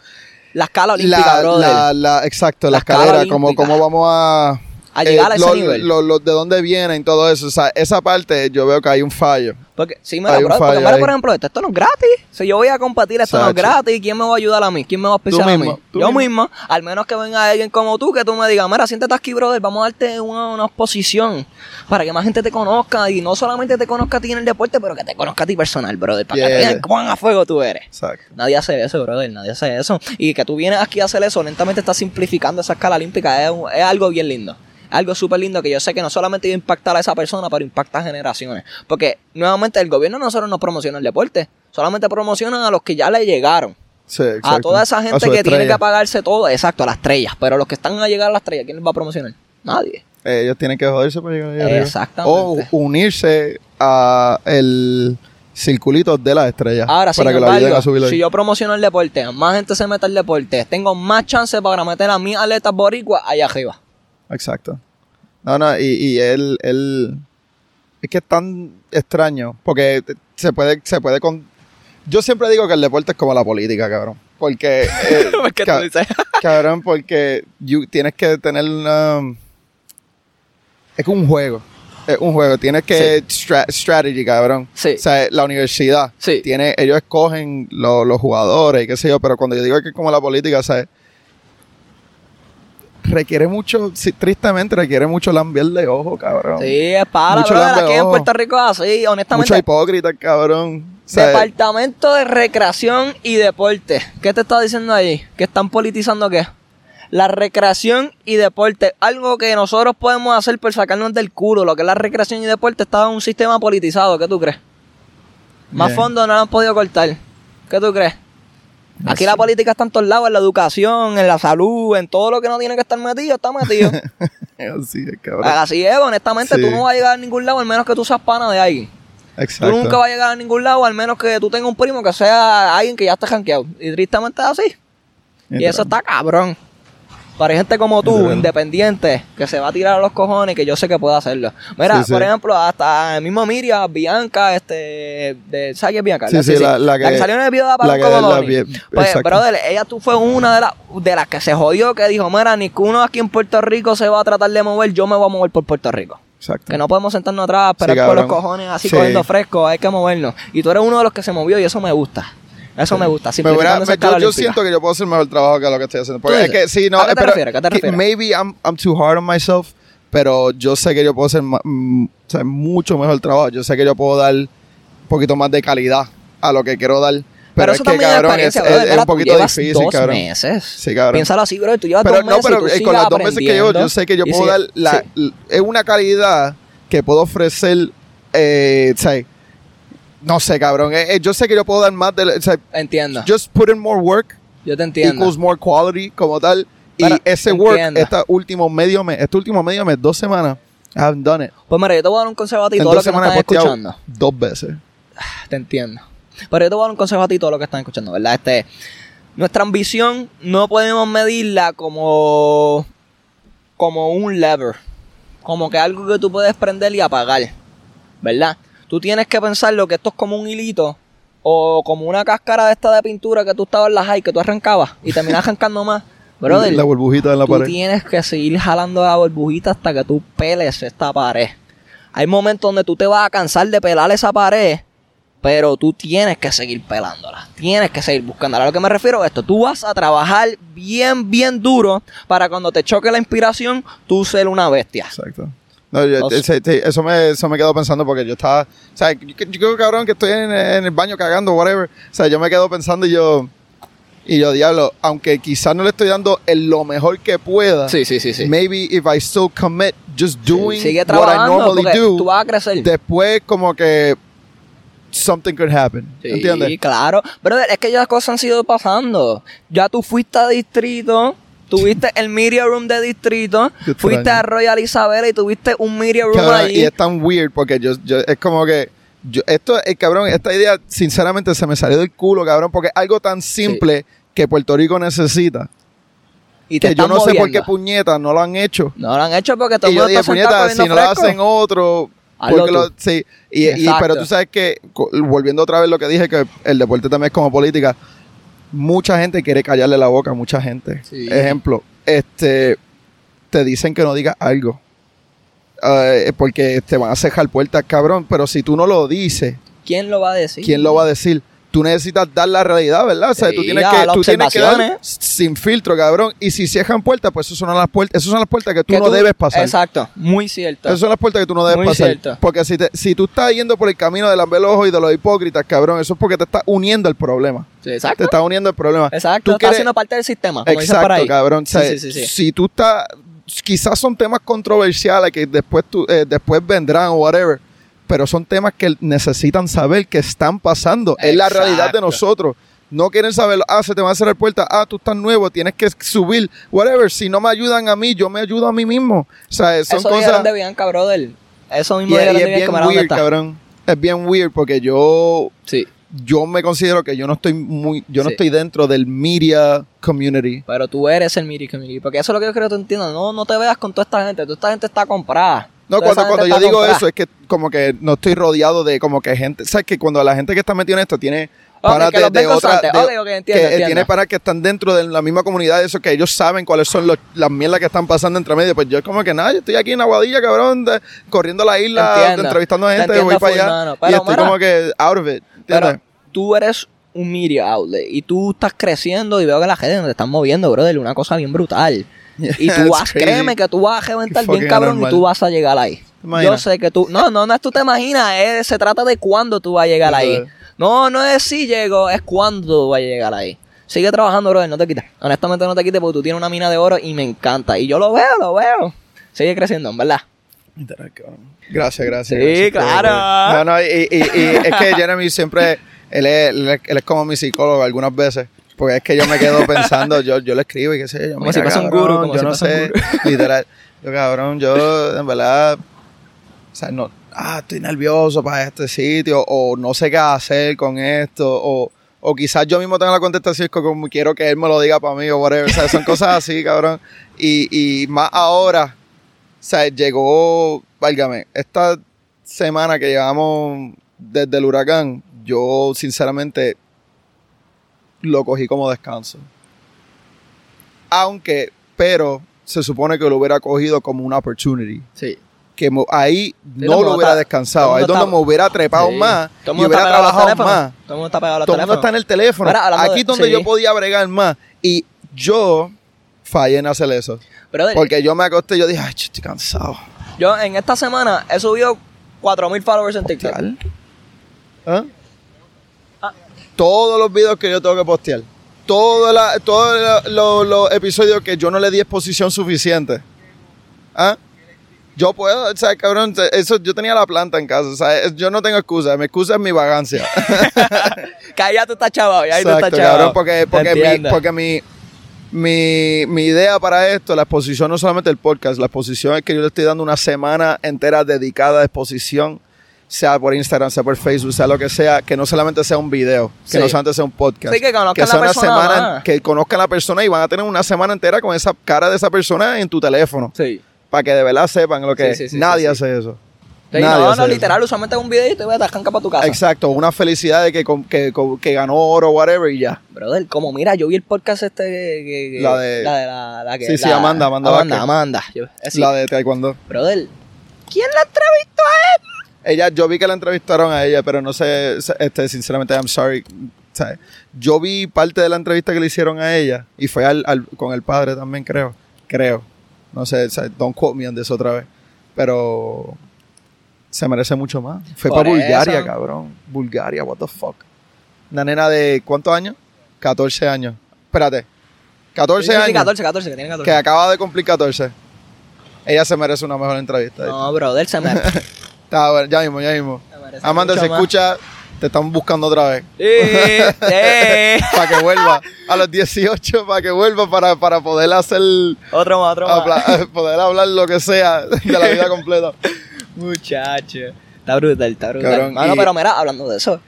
La escala olímpica, la, la, la- exacto, la, escalera, olímpica. cómo vamos a, A llegar a ese lo- nivel. lo- lo- de dónde vienen todo eso. O sea, esa parte yo veo que hay un fallo. Porque, sí, mira, Hay un bro, porque mira, por ejemplo, esto, esto no es gratis. Si yo voy a competir, esto no es gratis. ¿Quién me va a ayudar a mí? ¿Quién me va a auspiciar a mí? Yo mismo. Al menos que venga alguien como tú, que tú me digas, mira, siéntate aquí, brother, vamos a darte una, una exposición para que más gente te conozca y no solamente te conozca a ti en el deporte, pero que te conozca a ti personal, brother, para que Yeah. vean cuán a fuego tú eres. Exacto. Nadie hace eso, brother, nadie hace eso. Y que tú vienes aquí a hacer eso, lentamente estás simplificando esa escala olímpica, es algo bien lindo. Algo súper lindo que yo sé que no solamente iba a impactar a esa persona, pero impacta a generaciones. Porque nuevamente el gobierno no nosotros no promociona el deporte, solamente promocionan a los que ya le llegaron. Sí, A toda esa gente que tiene que pagarse todo, exacto, a las estrellas. Pero los que están a llegar a las estrellas, ¿quién les va a promocionar? Nadie. Eh, ellos tienen que joderse para llegar allá. Exactamente. O unirse a el circulito de las estrellas. Ahora, para que lo embargo, a subir si yo promociono el deporte, más gente se mete al deporte, tengo más chance para meter a mis atletas boricuas allá arriba. Exacto. No, no, y, y él, él, es que es tan extraño, porque se puede, se puede con... Yo siempre digo que el deporte es como la política, cabrón. Porque, eh, ¿Qué ca- tú dices? cabrón, porque you- tienes que tener una... Es un juego. Es un juego. Tienes que... stra- strategy, cabrón. Sí. O sea, la universidad. Sí. Tiene, ellos escogen lo- los jugadores y qué sé yo, pero cuando yo digo que es como la política, o sea, requiere mucho, sí, tristemente requiere mucho lambiel de ojo, cabrón. Sí, es para, Mucho brother, aquí en. Puerto Rico es así, honestamente. Mucho hipócrita, cabrón. O sea, Departamento de Recreación y Deporte. ¿Qué te está diciendo ahí? ¿Que están politizando qué? La recreación y deporte. Algo que nosotros podemos hacer por sacarnos del culo. Lo que es la recreación y deporte está en un sistema politizado. ¿Qué tú crees? Más Bien. fondos no lo han podido cortar. ¿Qué tú crees? Aquí la política está en todos lados, en la educación, en la salud, en todo lo que no tiene que estar metido, está metido. Así es, cabrón. Así es, honestamente, Sí. tú no vas a llegar a ningún lado al menos que tú seas pana de alguien. Exacto. Tú nunca vas a llegar a ningún lado al menos que tú tengas un primo que sea alguien que ya esté janqueado. Y tristemente es así. Y eso está cabrón. Para gente como tú, independiente, que se va a tirar a los cojones, que yo sé que puede hacerlo. Mira, Sí, sí. por ejemplo, hasta el mismo Miriam, Bianca, este, de, ¿sabes quién es Bianca? Sí, sí, la- la que- salió en el video de la Pablo que- la vi- Pues, brother, ella tú fue una de, las de las que se jodió, que dijo, mira, ninguno aquí en Puerto Rico se va a tratar de mover, yo me voy a mover por Puerto Rico. Exacto. Que no podemos sentarnos atrás, esperar Sí, por los cojones así Sí. cogiendo fresco, hay que movernos. Y tú eres uno de los que se movió y eso me gusta. Eso me gusta. Me hubiera- me- yo, siento que yo puedo hacer mejor trabajo que lo que estoy haciendo. Porque ¿Tú es que sí, no, ¿A qué te pero refieres? ¿A qué te refieres? maybe I'm, I'm too hard on myself, pero yo sé que yo puedo hacer mm, o sea, mucho mejor trabajo. Yo sé que yo puedo dar un poquito más de calidad a lo que quiero dar. Pero, Pero, es que, cabrón, es es, es- un tú poquito difícil, dos cabrón. meses. Sí, cabrón. Piénsalo así, bro. Tú llevas Pero dos no, meses y pero tú eh, con las dos veces que yo, aprendiendo yo sé que yo y puedo dar la, sí. es una calidad que puedo ofrecer, eh, no sé, cabrón. eh, eh, yo sé que yo puedo dar más de, o sea, Entiendo. just put in more work Yo te entiendo. equals more quality como tal. Pero, y ese work, este último medio mes, este último medio mes, dos semanas, I haven't done it. Pues mira, yo te voy a dar un consejo a ti En todos dos los que están escuchando. dos veces. Te entiendo. Pero yo te voy a dar un consejo a ti y todos los que están escuchando, ¿verdad? Este, nuestra ambición no podemos medirla como, como un lever, como que algo que tú puedes prender y apagar, ¿verdad? Tú tienes que pensar lo que esto es como un hilito o como una cáscara de esta de pintura que tú estabas en la high que tú arrancabas y terminas arrancando más. Brother, la burbujita en la tú pared. tienes que seguir jalando la burbujita hasta que tú peles esta pared. Hay momentos donde tú te vas a cansar de pelar esa pared, pero tú tienes que seguir pelándola. Tienes que seguir buscándola. A lo que me refiero a esto, tú vas a trabajar bien, bien duro para cuando te choque la inspiración, tú ser una bestia. Exacto. No, yo- eso, me, eso me quedo pensando porque yo estaba. O sea, yo, creo, cabrón, que estoy en, en el baño cagando, whatever. O sea, yo me quedo pensando y yo. Y yo, diablo, aunque quizás no le estoy dando el, lo mejor que pueda. Sí, sí, sí, sí. Maybe if I still commit just doing Sigue what I normally do, tú vas a crecer. después como que something could happen. Sí, ¿Entiendes? claro. Pero es que ya las cosas han sido pasando. Ya tú fuiste a distrito, tuviste el media room de distrito, fuiste a Royal Isabela y tuviste un media room Cabrón, allí. y es tan weird porque yo, yo es como que yo, esto eh, cabrón esta idea sinceramente se me salió del culo cabrón porque es algo tan simple que Puerto Rico necesita. Y te que yo no sé por qué puñetas no lo han hecho. No lo han hecho porque todo y el yo dije puñetas si no lo hacen otro porque lo- sí y, pero tú sabes que volviendo otra vez lo que dije que el deporte también es como política mucha gente quiere callarle la boca a mucha gente Sí. ejemplo este te dicen que no digas algo eh, porque te van a cejar puertas, cabrón. Pero si tú no lo dices, ¿Quién lo va a decir? ¿quién lo va a decir? Tú necesitas dar la realidad, ¿verdad? O sea, tú Sí, tienes a que, tú tienes que dar sin filtro, cabrón. Y si cierran puertas, pues esas son las puertas, esas son las puertas que tú Que no debes pasar. Exacto, muy cierto. Esas son las puertas que tú no debes Muy pasar. cierto. Porque si, te- si tú estás yendo por el camino del ojo y de los hipócritas, cabrón, eso es porque te estás uniendo al problema. Exacto. Te estás uniendo al problema. Exacto, Tú estás quieres- haciendo parte del sistema. Como dicen por Exacto, ahí. cabrón. O sea, Sí. Si tú estás, quizás son temas controversiales que después, tú, eh, después vendrán o whatever, pero son temas que necesitan saber que están pasando. Es la realidad de nosotros. No quieren saberlo. Ah, se te va a cerrar puerta. Ah, tú estás nuevo, tienes que subir. Whatever. Si no me ayudan a mí, yo me ayudo a mí mismo. O sea, son Eso cosas. de Bianca, brother. Eso Y, mismo y dijeron es bien weird, cabrón. Es bien weird porque yo Sí, yo me considero que yo no estoy muy yo no Sí. estoy dentro del media community. pero tú eres el Miri Community. Porque eso es lo que yo creo que tú entiendas. No, no te veas con toda esta gente. Toda esta gente está comprada. No, cuando, cuando yo digo comprada. eso es que como que no estoy rodeado de como que gente, sabes que cuando la gente que está metida en esto tiene que de, de otra, de- Ok, ok, entiendo, que entiendo. tiene panas que están dentro de la misma comunidad, eso que ellos saben cuáles son los- las mierdas que están pasando entre medio, pues yo es como que nada, yo estoy aquí en Aguadilla, cabrón, de- corriendo la isla, entrevistando a Te gente, voy para allá mano. y Pero estoy mira, como que out of it. Pero tú eres un media outlet y tú estás creciendo y veo que la gente te están moviendo, brother, una cosa bien brutal. Y tú vas, crazy. créeme que tú vas a reventar bien cabrón y tú vas a llegar ahí. Yo sé que tú, no, no, no es tú te imaginas, se trata de cuándo tú vas a llegar ahí. No, no es si llego, es cuándo tú vas a llegar ahí. Sigue trabajando, brother, no te quites. Honestamente no te quites porque tú tienes una mina de oro y me encanta. Y yo lo veo, lo veo. Sigue creciendo, en verdad. Literal, cabrón. Gracias, gracias. Sí, gracias, claro. No, no, y, y- y es que Jeremy siempre, él es, él es- como mi psicólogo algunas veces. Porque es que yo me quedo pensando, yo, yo le escribo y qué sé yo. Como mira, si fuese un gurú, como yo si no sé, literal. Yo, cabrón, yo en verdad, o sea, no, ah, estoy nervioso para este sitio, o no sé qué hacer con esto, o, o quizás yo mismo tengo la contestación como quiero que él me lo diga para mí, o whatever. O sea, son cosas así, cabrón. Y, y más ahora, sea, llegó, válgame, esta semana que llevamos desde el huracán, yo sinceramente lo cogí como descanso. Aunque, pero se supone que lo hubiera cogido como una opportunity. Sí. Que ahí no lo hubiera está- descansado. Ahí donde está- me hubiera trepado Sí. más y hubiera trabajado más. Todo el mundo está pegado a los Todo el mundo está en el teléfono. Aquí de- es donde sí. yo podía bregar más. Y yo fallé en hacer eso. Brother, Porque yo me acosté y yo dije, ay, estoy cansado. Yo en esta semana he subido 4000 followers en TikTok. ¿Ah? Ah. Todos los videos que yo tengo que postear. Todos lo- los episodios que yo no le di exposición suficiente. ¿Ah? Yo puedo, o sea, cabrón, eso, yo tenía la planta en casa, o sea, yo no tengo excusa, mi excusa es mi vagancia. Que ahí ya tú estás chavado, ya ahí tú estás chavado. cabrón, porque, porque, mi, porque mi, mi, mi idea para esto, la exposición no solamente el podcast, la exposición es que yo le estoy dando una semana entera dedicada a exposición sea por Instagram, sea por Facebook, sea lo que sea, que no solamente sea un video, que Sí. no solamente sea un podcast. Sí, que conozcan sea la una persona semana, que conozcan a la persona y van a tener una semana entera con esa cara de esa persona en tu teléfono. Sí. Para que de verdad sepan lo que Sí, Nadie hace eso. Sí, Nadie no, no, eso. literal, usualmente un videito y voy a arrancar para tu casa. Exacto, una felicidad de que, que, que ganó oro, whatever, y ya. Brother, como mira, yo vi el podcast este que... La de- La de la... la que, Sí, sí, la- Amanda, Amanda Amanda. Amanda. Yo- eh, sí. La de Taekwondo. Brother, ¿quién la entrevistó a él? Ella, yo vi que la entrevistaron a ella, pero no sé, este, sinceramente, I'm sorry. ¿sabes? Yo vi parte de la entrevista que le hicieron a ella y fue al, al- con el padre también, creo. Creo. No sé, ¿sabes? don't quote me on this otra vez. Pero se merece mucho más. Fue para Bulgaria, cabrón. Bulgaria, what the fuck. Una nena de, ¿cuántos años? 14 años. Espérate. 14 Sí, sí, sí, años. 14, 14, que tiene 14. Que acaba de cumplir 14. Ella se merece una mejor entrevista. No, brother, se me... Está bueno, ya mismo, ya mismo. merece Amanda, se escucha, te están buscando otra vez. Para que vuelva a los 18, para que vuelva para, para poder hacer, Otro más, otro más. poder hablar lo que sea de la vida completa. Muchacho. Está brutal, está brutal. Cabrón, Mano, y- pero mira, hablando de eso.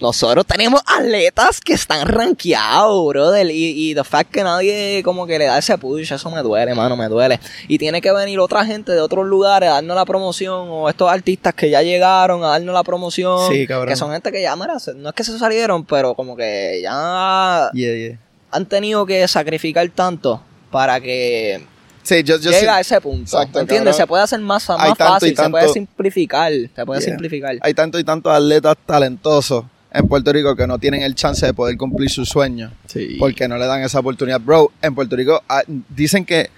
Nosotros tenemos atletas que están rankeados, brother. Y, y the fact que nadie como que le da ese push, eso me duele, mano, me duele. Y tiene que venir otra gente de otros lugares a darnos la promoción. O estos artistas que ya llegaron a darnos la promoción. Sí, cabrón. Que son gente que ya, mira, no es que se salieron, pero como que ya Yeah, yeah. han tenido que sacrificar tanto para que Sí, yo, yo sí- a ese punto. Exacto, ¿Entiendes? cabrón. Se puede hacer más, tanto fácil, se tanto- puede simplificar. Se puede Yeah. simplificar. Hay tantos y tantos atletas talentosos en Puerto Rico que no tienen el chance de poder cumplir sus sueños. Sí. Porque no le dan esa oportunidad. Bro, en Puerto Rico ah, dicen que.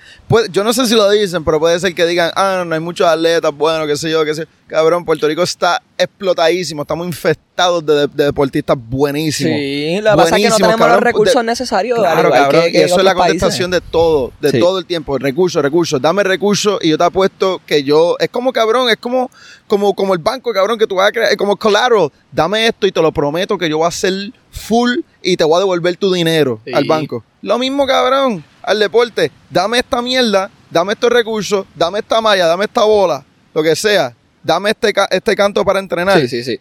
yo no sé si lo dicen, pero puede ser que digan, ah, no hay muchos atletas, bueno, qué sé yo, qué sé. Cabrón, Puerto Rico está explotadísimo. Estamos infestados de, de deportistas buenísimos. Sí, lo que pasa es que no tenemos cabrón. los recursos De- necesarios. Claro, cabrón. que- y eso es la países. contestación de todo, de Sí. todo el tiempo. Recursos, recursos. Dame recursos y yo te apuesto que yo. Es como, cabrón, es como, como, como el banco, cabrón, que tú vas a crear. Es como collateral. Dame esto y te lo prometo que yo voy a hacer full y te voy a devolver tu dinero Sí. al banco. Lo mismo, cabrón, al deporte. Dame esta mierda, dame estos recursos, dame esta malla, dame esta bola, lo que sea. Dame este, este canto para entrenar Sí, sí, sí.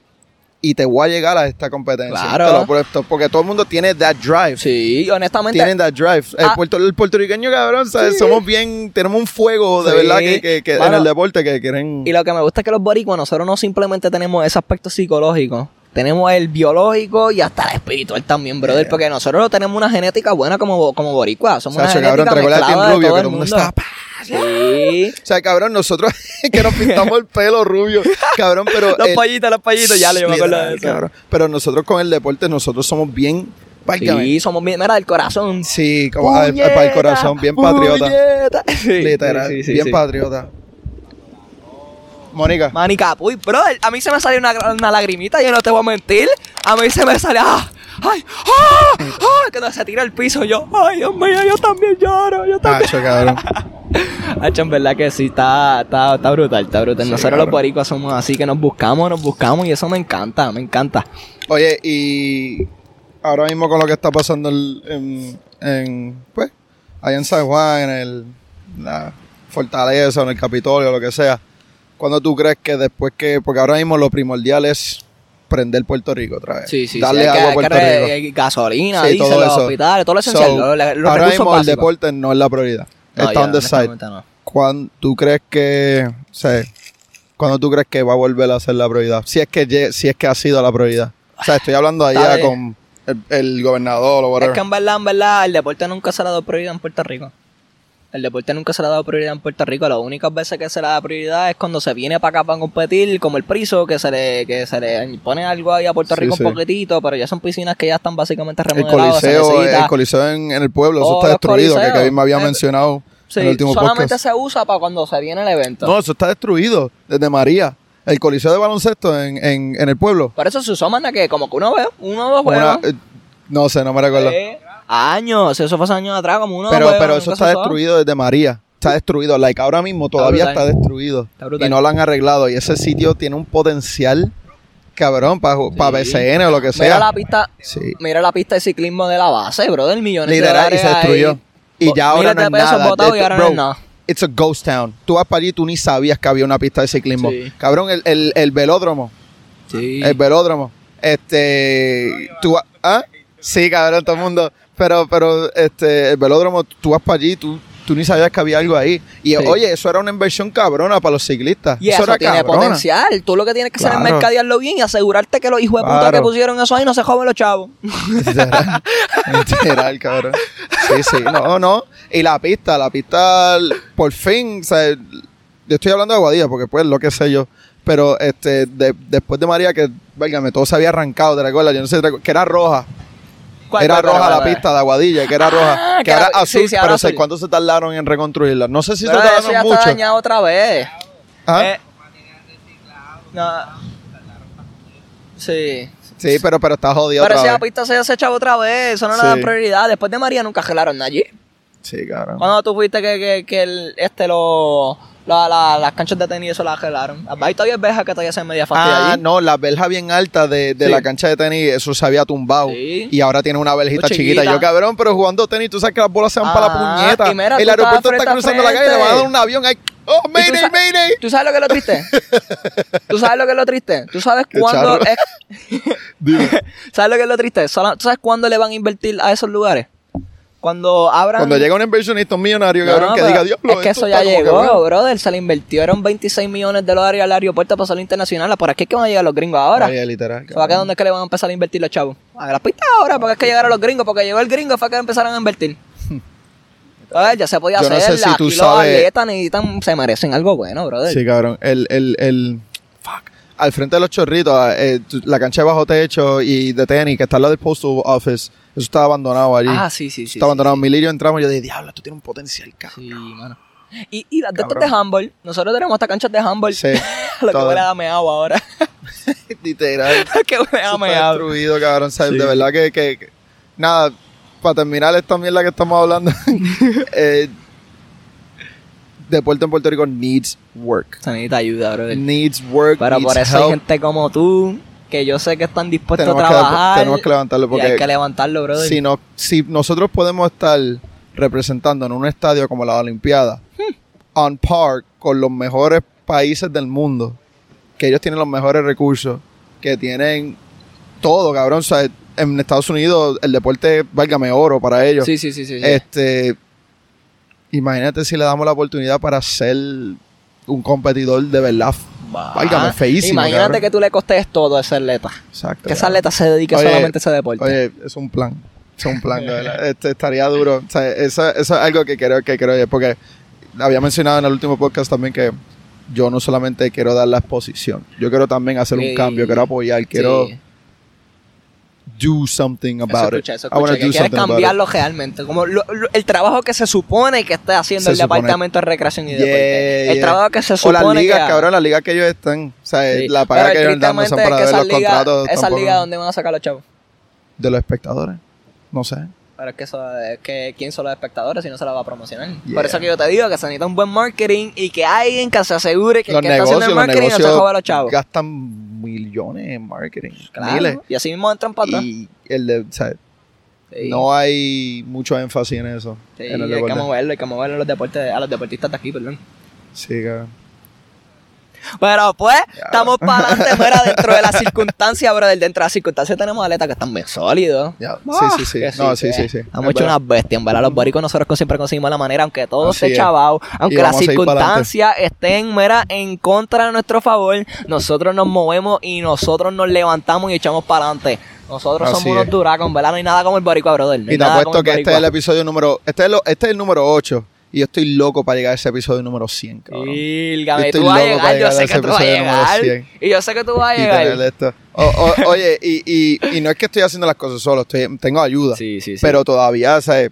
Y te voy a llegar a esta competencia. Claro. Te lo apuesto, porque todo el mundo tiene that drive Sí, honestamente. tienen that drive. El, Ah. puerto- el puertorriqueño, cabrón, somos bien, tenemos un fuego de Sí. verdad que, que- que en el deporte que quieren. Y lo que me gusta es que los boricuas, nosotros no simplemente tenemos ese aspecto psicológico. Tenemos el biológico y hasta el espiritual también, brother. Yeah. Porque nosotros no tenemos una genética buena como, como boricua. Somos Sacho, una cabrón, genética mezclada de todo que el todo el mundo mundo. Sí. O sea, cabrón, nosotros que nos pintamos el pelo rubio, cabrón, pero. Los el- pollitos, los pollitos, ya le me acuerdo de eso. cabrón. Pero nosotros con el deporte, nosotros somos bien. Sí, somos bien, mira, del corazón. Sí, como ah, para el corazón, bien patriota. puñeta. Sí, Literal, sí, sí, bien sí. patriota. Mónica. Manica, uy, brother, a mí se me salió una, una lagrimita, yo no te voy a mentir. A mí se me sale, ¡ah! ¡ay! ¡ah! ¡ah! Cuando se tira el piso, yo, ¡ay, Dios mío, yo también lloro! Yo también. Nacho, cabrón. Hacho, en verdad que sí, está, está, está brutal, está brutal. Sí, Nosotros los boricuas somos así que nos buscamos, nos buscamos y eso me encanta, me encanta. Oye, y ahora mismo con lo que está pasando en, en, pues, allá en San Juan, en el, la fortaleza, o en el Capitolio, lo que sea, ¿cuándo tú crees que después que, porque ahora mismo lo primordial es prender Puerto Rico otra vez? Sí, sí, Darle sí. hay que- agua a hay que Puerto Rico. gasolina, Sí, diésel, todo eso. hospitales, todo lo esencial, So, los, los ahora mismo el deporte no es la prioridad. No, está on the side. honestamente no. ¿Cuándo tú crees que, o sea, cuándo tú crees que va a volver a ser la prioridad? Si es que, si es que ha sido la prioridad. O sea, estoy hablando allá con el, el gobernador o Es whatever. que en verdad, en verdad, el deporte nunca se le ha dado prioridad en Puerto Rico. El deporte nunca se le ha dado prioridad en Puerto Rico. Las únicas veces que se le da prioridad es cuando se viene para acá para competir, como el Priso, que se le, que se le pone algo ahí a Puerto Sí, Rico sí. un poquitito, pero ya son piscinas que ya están básicamente El remodeladas. se coliseo, el coliseo en, en el pueblo, eso está destruido, que coliseos. Kevin me había Eh, mencionado Sí, en el último solamente podcast. se usa para cuando se viene el evento. No, eso está destruido desde María. El coliseo de baloncesto en, en, en el pueblo. Por eso se usó más que como que uno ve, uno o dos Una- juegos. eh, no sé, no me recuerdo. Eh, años, eso fue hace años atrás, como uno pero juegos, pero eso está destruido desde María. Está destruido. Like, ahora mismo todavía brutal. está destruido. Está. Y no lo han arreglado. Y ese sitio tiene un potencial cabrón para Sí. BCN o lo que sea. Mira la pista, Sí. mira la pista de ciclismo de la base, bro, del millón de Literal, y se ahí. destruyó. Y Bo- ya ahora no de es nada. botados y ahora no bro, es nada. it's a ghost town. Tú vas para allí, tú ni sabías que había una pista de ciclismo. Sí. Cabrón, el, el, el velódromo. Sí. El velódromo. Este. Tú, ¿ah? Sí, cabrón, todo el mundo. Pero, pero, este, el velódromo, tú vas para allí, tú, tú ni sabías que había algo ahí. Y Sí. oye, eso era una inversión cabrona para los ciclistas. Y eso, era tiene cabrona. potencial. Tú lo que tienes que hacer es mercadearlo bien y asegurarte que los hijos de puta Claro. que pusieron eso ahí no se joven los chavos. Literal, literal, cabrón. Sí, sí, no, no. Y la pista, la pista, por fin, o sea, yo estoy hablando de Aguadilla porque pues lo que sé yo, pero este, de- después de María que, válgame, todo se había arrancado, ¿te recuerdas? Yo no sé, que era roja. ¿Cuál, era cuál, roja cuál, la pista de Aguadilla, que era Ah, roja. que era azul, sí, pero sé azul. cuánto se tardaron en reconstruirla. No sé si Pero se eso ya tardaron está mucho. dañado otra vez. ¿Ah? Eh, no. Sí. Sí, pero, pero está jodido Pero otra esa vez. pista se desechaba otra vez. Eso no le Sí. dan prioridad. Después de María nunca gelaron allí. Sí, cabrón. Cuando tú fuiste que, que, que el, este lo, la- la- las canchas de tenis eso las gelaron. Ahí todavía veja que todavía se media fastidia Ah, allí. no, la verja bien alta de, de Sí. la cancha de tenis, eso se había tumbado. Sí. Y ahora tiene una verjita Muy chiquita. chiquita. Yo, cabrón, pero jugando tenis, tú sabes que las bolas se van para la Ah, puñeta. y mira, el tú aeropuerto está cruzando la calle, le van a dar un avión. ¡Oh, tú mayday, sa- mayday! ¿Tú sabes lo que es lo triste? ¿Tú sabes lo que es lo triste? ¿Tú sabes cuándo es. ¿Sabes lo que es lo triste? ¿Tú sabes cuándo le van a invertir a esos lugares? Cuando abran... Cuando llega un inversionista, un millonario, No, cabrón, que diga, Diablo, Es que eso ya llegó, cabrón". brother. Se le invirtieron 26 millones de dólares al aeropuerto para salir internacional. ¿Por aquí es que van a llegar los gringos ahora? Oye, literal. ¿Fue que dónde es que le van a empezar a invertir los chavos? A las pistas ahora, porque es que llegaron los gringos, porque llegó el gringo, fue que empezaron a invertir. Ver, ya se podía Yo no hacer, sé si tú sabes- atletas necesitan, se merecen algo bueno, brother. Sí, cabrón. El, el, el, fuck. Al frente de los chorritos, eh, la cancha de bajo techo y de tenis, que está al lado del postal office, eso está abandonado allí. Ah, sí, sí, sí. está abandonado. sí, Mi lirio entramos y yo dije, diablo, tú tienes un potencial, cabrón. Sí, mano. Y, y las de estas de handball, nosotros tenemos estas canchas de handball. Sí, lo que todo. huele a meado ahora. literal. lo que huele a meado. destruido, cabrón. ¿sabes? Sí. De verdad que, que- que- Nada, para terminar esta mierda que estamos hablando, eh, deporte en Puerto Rico needs work. Se necesita ayuda, brother. Needs work, Pero needs por eso hay help. gente como tú, que yo sé que están dispuestos Tenemos a que- trabajar. tenemos que levantarlo y porque- hay que levantarlo, brother. si, no, si nosotros podemos estar representando en un estadio como la Olimpiada, Hmm. on par con los mejores países del mundo, que ellos tienen los mejores recursos, que tienen todo, cabrón. O sea, en Estados Unidos el deporte, válgame oro para ellos. Sí, sí, sí. sí. Este, imagínate si le damos la oportunidad para ser un competidor de verdad. Va. válgame, feísimo, Imagínate cabrón. que tú le costes todo a ese atleta. Exacto. Que ese atleta se dedique Oye, solamente a ese deporte. Oye, es un plan. Es un plan, de verdad. Este, estaría duro. O sea, eso, eso es algo que creo que creo porque había mencionado en el último podcast también que yo no solamente quiero dar la exposición, yo quiero también hacer Sí. un cambio, quiero apoyar, quiero Sí. Do something Eso about escucha, it. escucha, que quieres cambiarlo realmente. Como lo- lo- el trabajo que se supone que esté haciendo Se el supone. Departamento de Recreación y Yeah, Deporte. El yeah. trabajo que se O supone las ligas, que cabrón, las ligas que ellos están, o sea, Sí. la paga Pero que ellos dan no son para ver los contratos Esas ligas donde van a sacar los chavos. de los espectadores. No sé. Pero es que, eso, es que quién son los espectadores si no se la va a promocionar. Yeah. Por eso que yo te digo que se necesita un buen marketing y que alguien que se asegure que el que está haciendo negocios, el los marketing no se negocios joda a los chavos. gastan millones en marketing, Claro. miles. Y así mismo entran para atrás. Y el de, o sea, Sí. no hay mucho énfasis en eso. Sí, en el hay que moverlo, hay que moverlo a los, deportes, a los deportistas de aquí, perdón. Sí, cabrón. Pero pues, estamos para adelante, fuera dentro de las circunstancias, brother. Dentro de las circunstancias tenemos atletas que están bien sólidos. Ya, Ah, sí, sí, sí. que No, sí, sí, sí. Hemos hecho unas bestias, en verdad. Los boricos nosotros siempre conseguimos la manera, aunque todo Así esté es. chavado, aunque las circunstancias estén, mera, en contra de nuestro favor, nosotros nos movemos y nosotros nos levantamos y echamos para adelante. Nosotros Así somos unos duracos, ¿verdad? No hay nada como el boricua, brother. No Y te apuesto que este es el episodio número. Este es, lo- este es el número 8. Y yo estoy loco para llegar a ese episodio número 100, cabrón. Estoy tú vas a loco para llegar, yo sé ese que tú vas a episodio número llegar. 100. Y yo sé que tú vas a llegar. O- o- oye, y, y, y no es que estoy haciendo las cosas solo, estoy, tengo ayuda. Sí, sí, sí. Pero todavía, ¿sabes?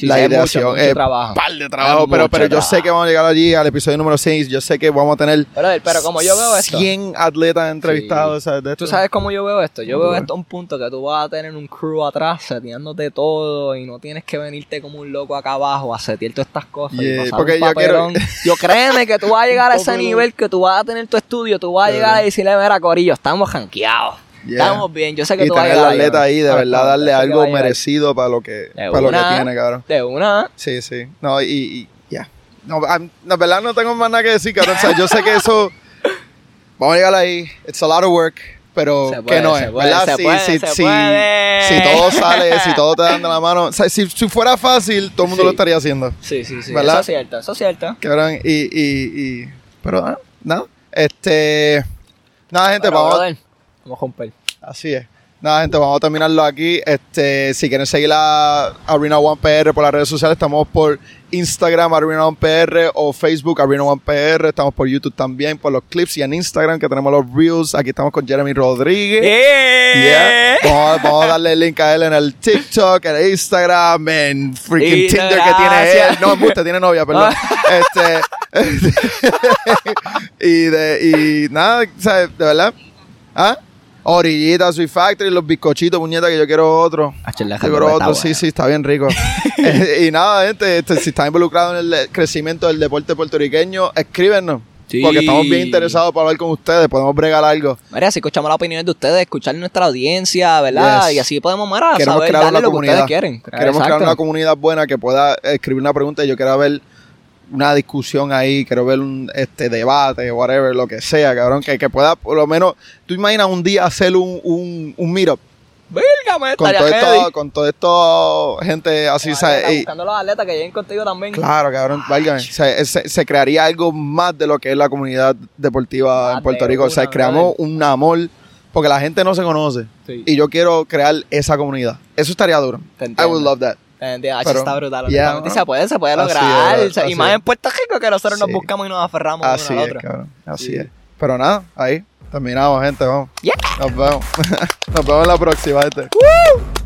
Sí, la sí, ideación mucho, mucho es trabajo. par de trabajo, pero, pero yo sé que vamos a llegar allí al episodio número 6. Yo sé que vamos a tener Brother, pero como yo veo esto. 100 atletas entrevistados. esto. ¿Tú sabes cómo yo veo esto? Yo ¿Cómo veo esto a un punto que tú vas a tener un crew atrás seteándote todo y no tienes que venirte como un loco acá abajo a setear todas estas cosas y Yeah, pasar porque yo quiero-. Yo créeme que tú vas a llegar a ese nivel que tú vas a tener tu estudio, tú vas a llegar a decirle, mira, Corillo, estamos janqueados. Yeah. Estamos bien, yo sé que y tú vas a al atleta ahí, de Ah, verdad, no, darle algo merecido para lo que, De para lo que tiene, cabrón. De una. Sí, sí. No, y, y ya. No, I'm- la verdad no tengo más nada que decir, cabrón. O sea, yo sé que eso. Vamos a llegar ahí. It's a lot of work. Pero puede, que no es, puede, ¿verdad? si, puede, si, si- si todo sale, si todo te dan de la mano. O sea, si, si fuera fácil, todo el mundo Sí. lo estaría haciendo. Sí, sí, sí. ¿Verdad? Eso es cierto, eso es cierto. Cabrón, y, y, y. Pero, ah, nada. Este. Nada, gente, Pero, vamos. brother, vamos a romper. Así es. Nada, gente, vamos a terminarlo aquí. Este, si quieren seguir a Arena One PR por las redes sociales, estamos por Instagram, Arena One PR, o Facebook, Arena One PR. Estamos por YouTube también, por los clips y en Instagram, que tenemos los Reels. Aquí estamos con Jeremy Rodríguez. Yeah. Vamos, a, vamos a darle el link a él en el TikTok, en el Instagram, en freaking Y Tinder que tiene él. No, usted tiene novia, perdón. este, y, de, y nada, ¿sabes? De verdad. ¿Ah? Orillita, Sweet Factory, los bizcochitos, puñeta, que yo quiero otro. Ah, Yo quiero otro, sí, sí, está bien rico. Eh, y nada, gente, este, si está involucrado en el crecimiento del deporte puertorriqueño, escríbenos. Sí. Porque estamos bien interesados para hablar con ustedes, podemos bregar algo. María, si escuchamos las opiniones de ustedes, escuchar nuestra audiencia, ¿verdad? Yes. Y así podemos, Mara, Queremos saber crear darle una lo que comunidad. ustedes quieren. Queremos crear una comunidad buena que pueda escribir una pregunta y yo quiero ver una discusión ahí, quiero ver un este debate, whatever, lo que sea, cabrón, que, que pueda por lo menos, tú imaginas un día hacer un, un, un meetup con todo esto, con todo esto gente así, ¿sabes? Buscando los atletas que lleguen contigo también. Claro, cabrón, válgame. O sea, se, se crearía algo más de lo que es la comunidad deportiva en Puerto Rico. O sea, creamos un amor porque la gente no se conoce. Sí. Y yo quiero crear esa comunidad. Eso estaría duro. I would love that. Ah, Pero, está brutal. yeah, se puede, se puede lograr. es, y más es. en Puerto Rico que nosotros nos buscamos y nos aferramos Así uno al es, otro. cabrón. Así Sí. es. Pero nada, ahí terminamos, gente. Vamos. Yeah. Nos vemos. Nos vemos en la próxima, gente. ¡Woo!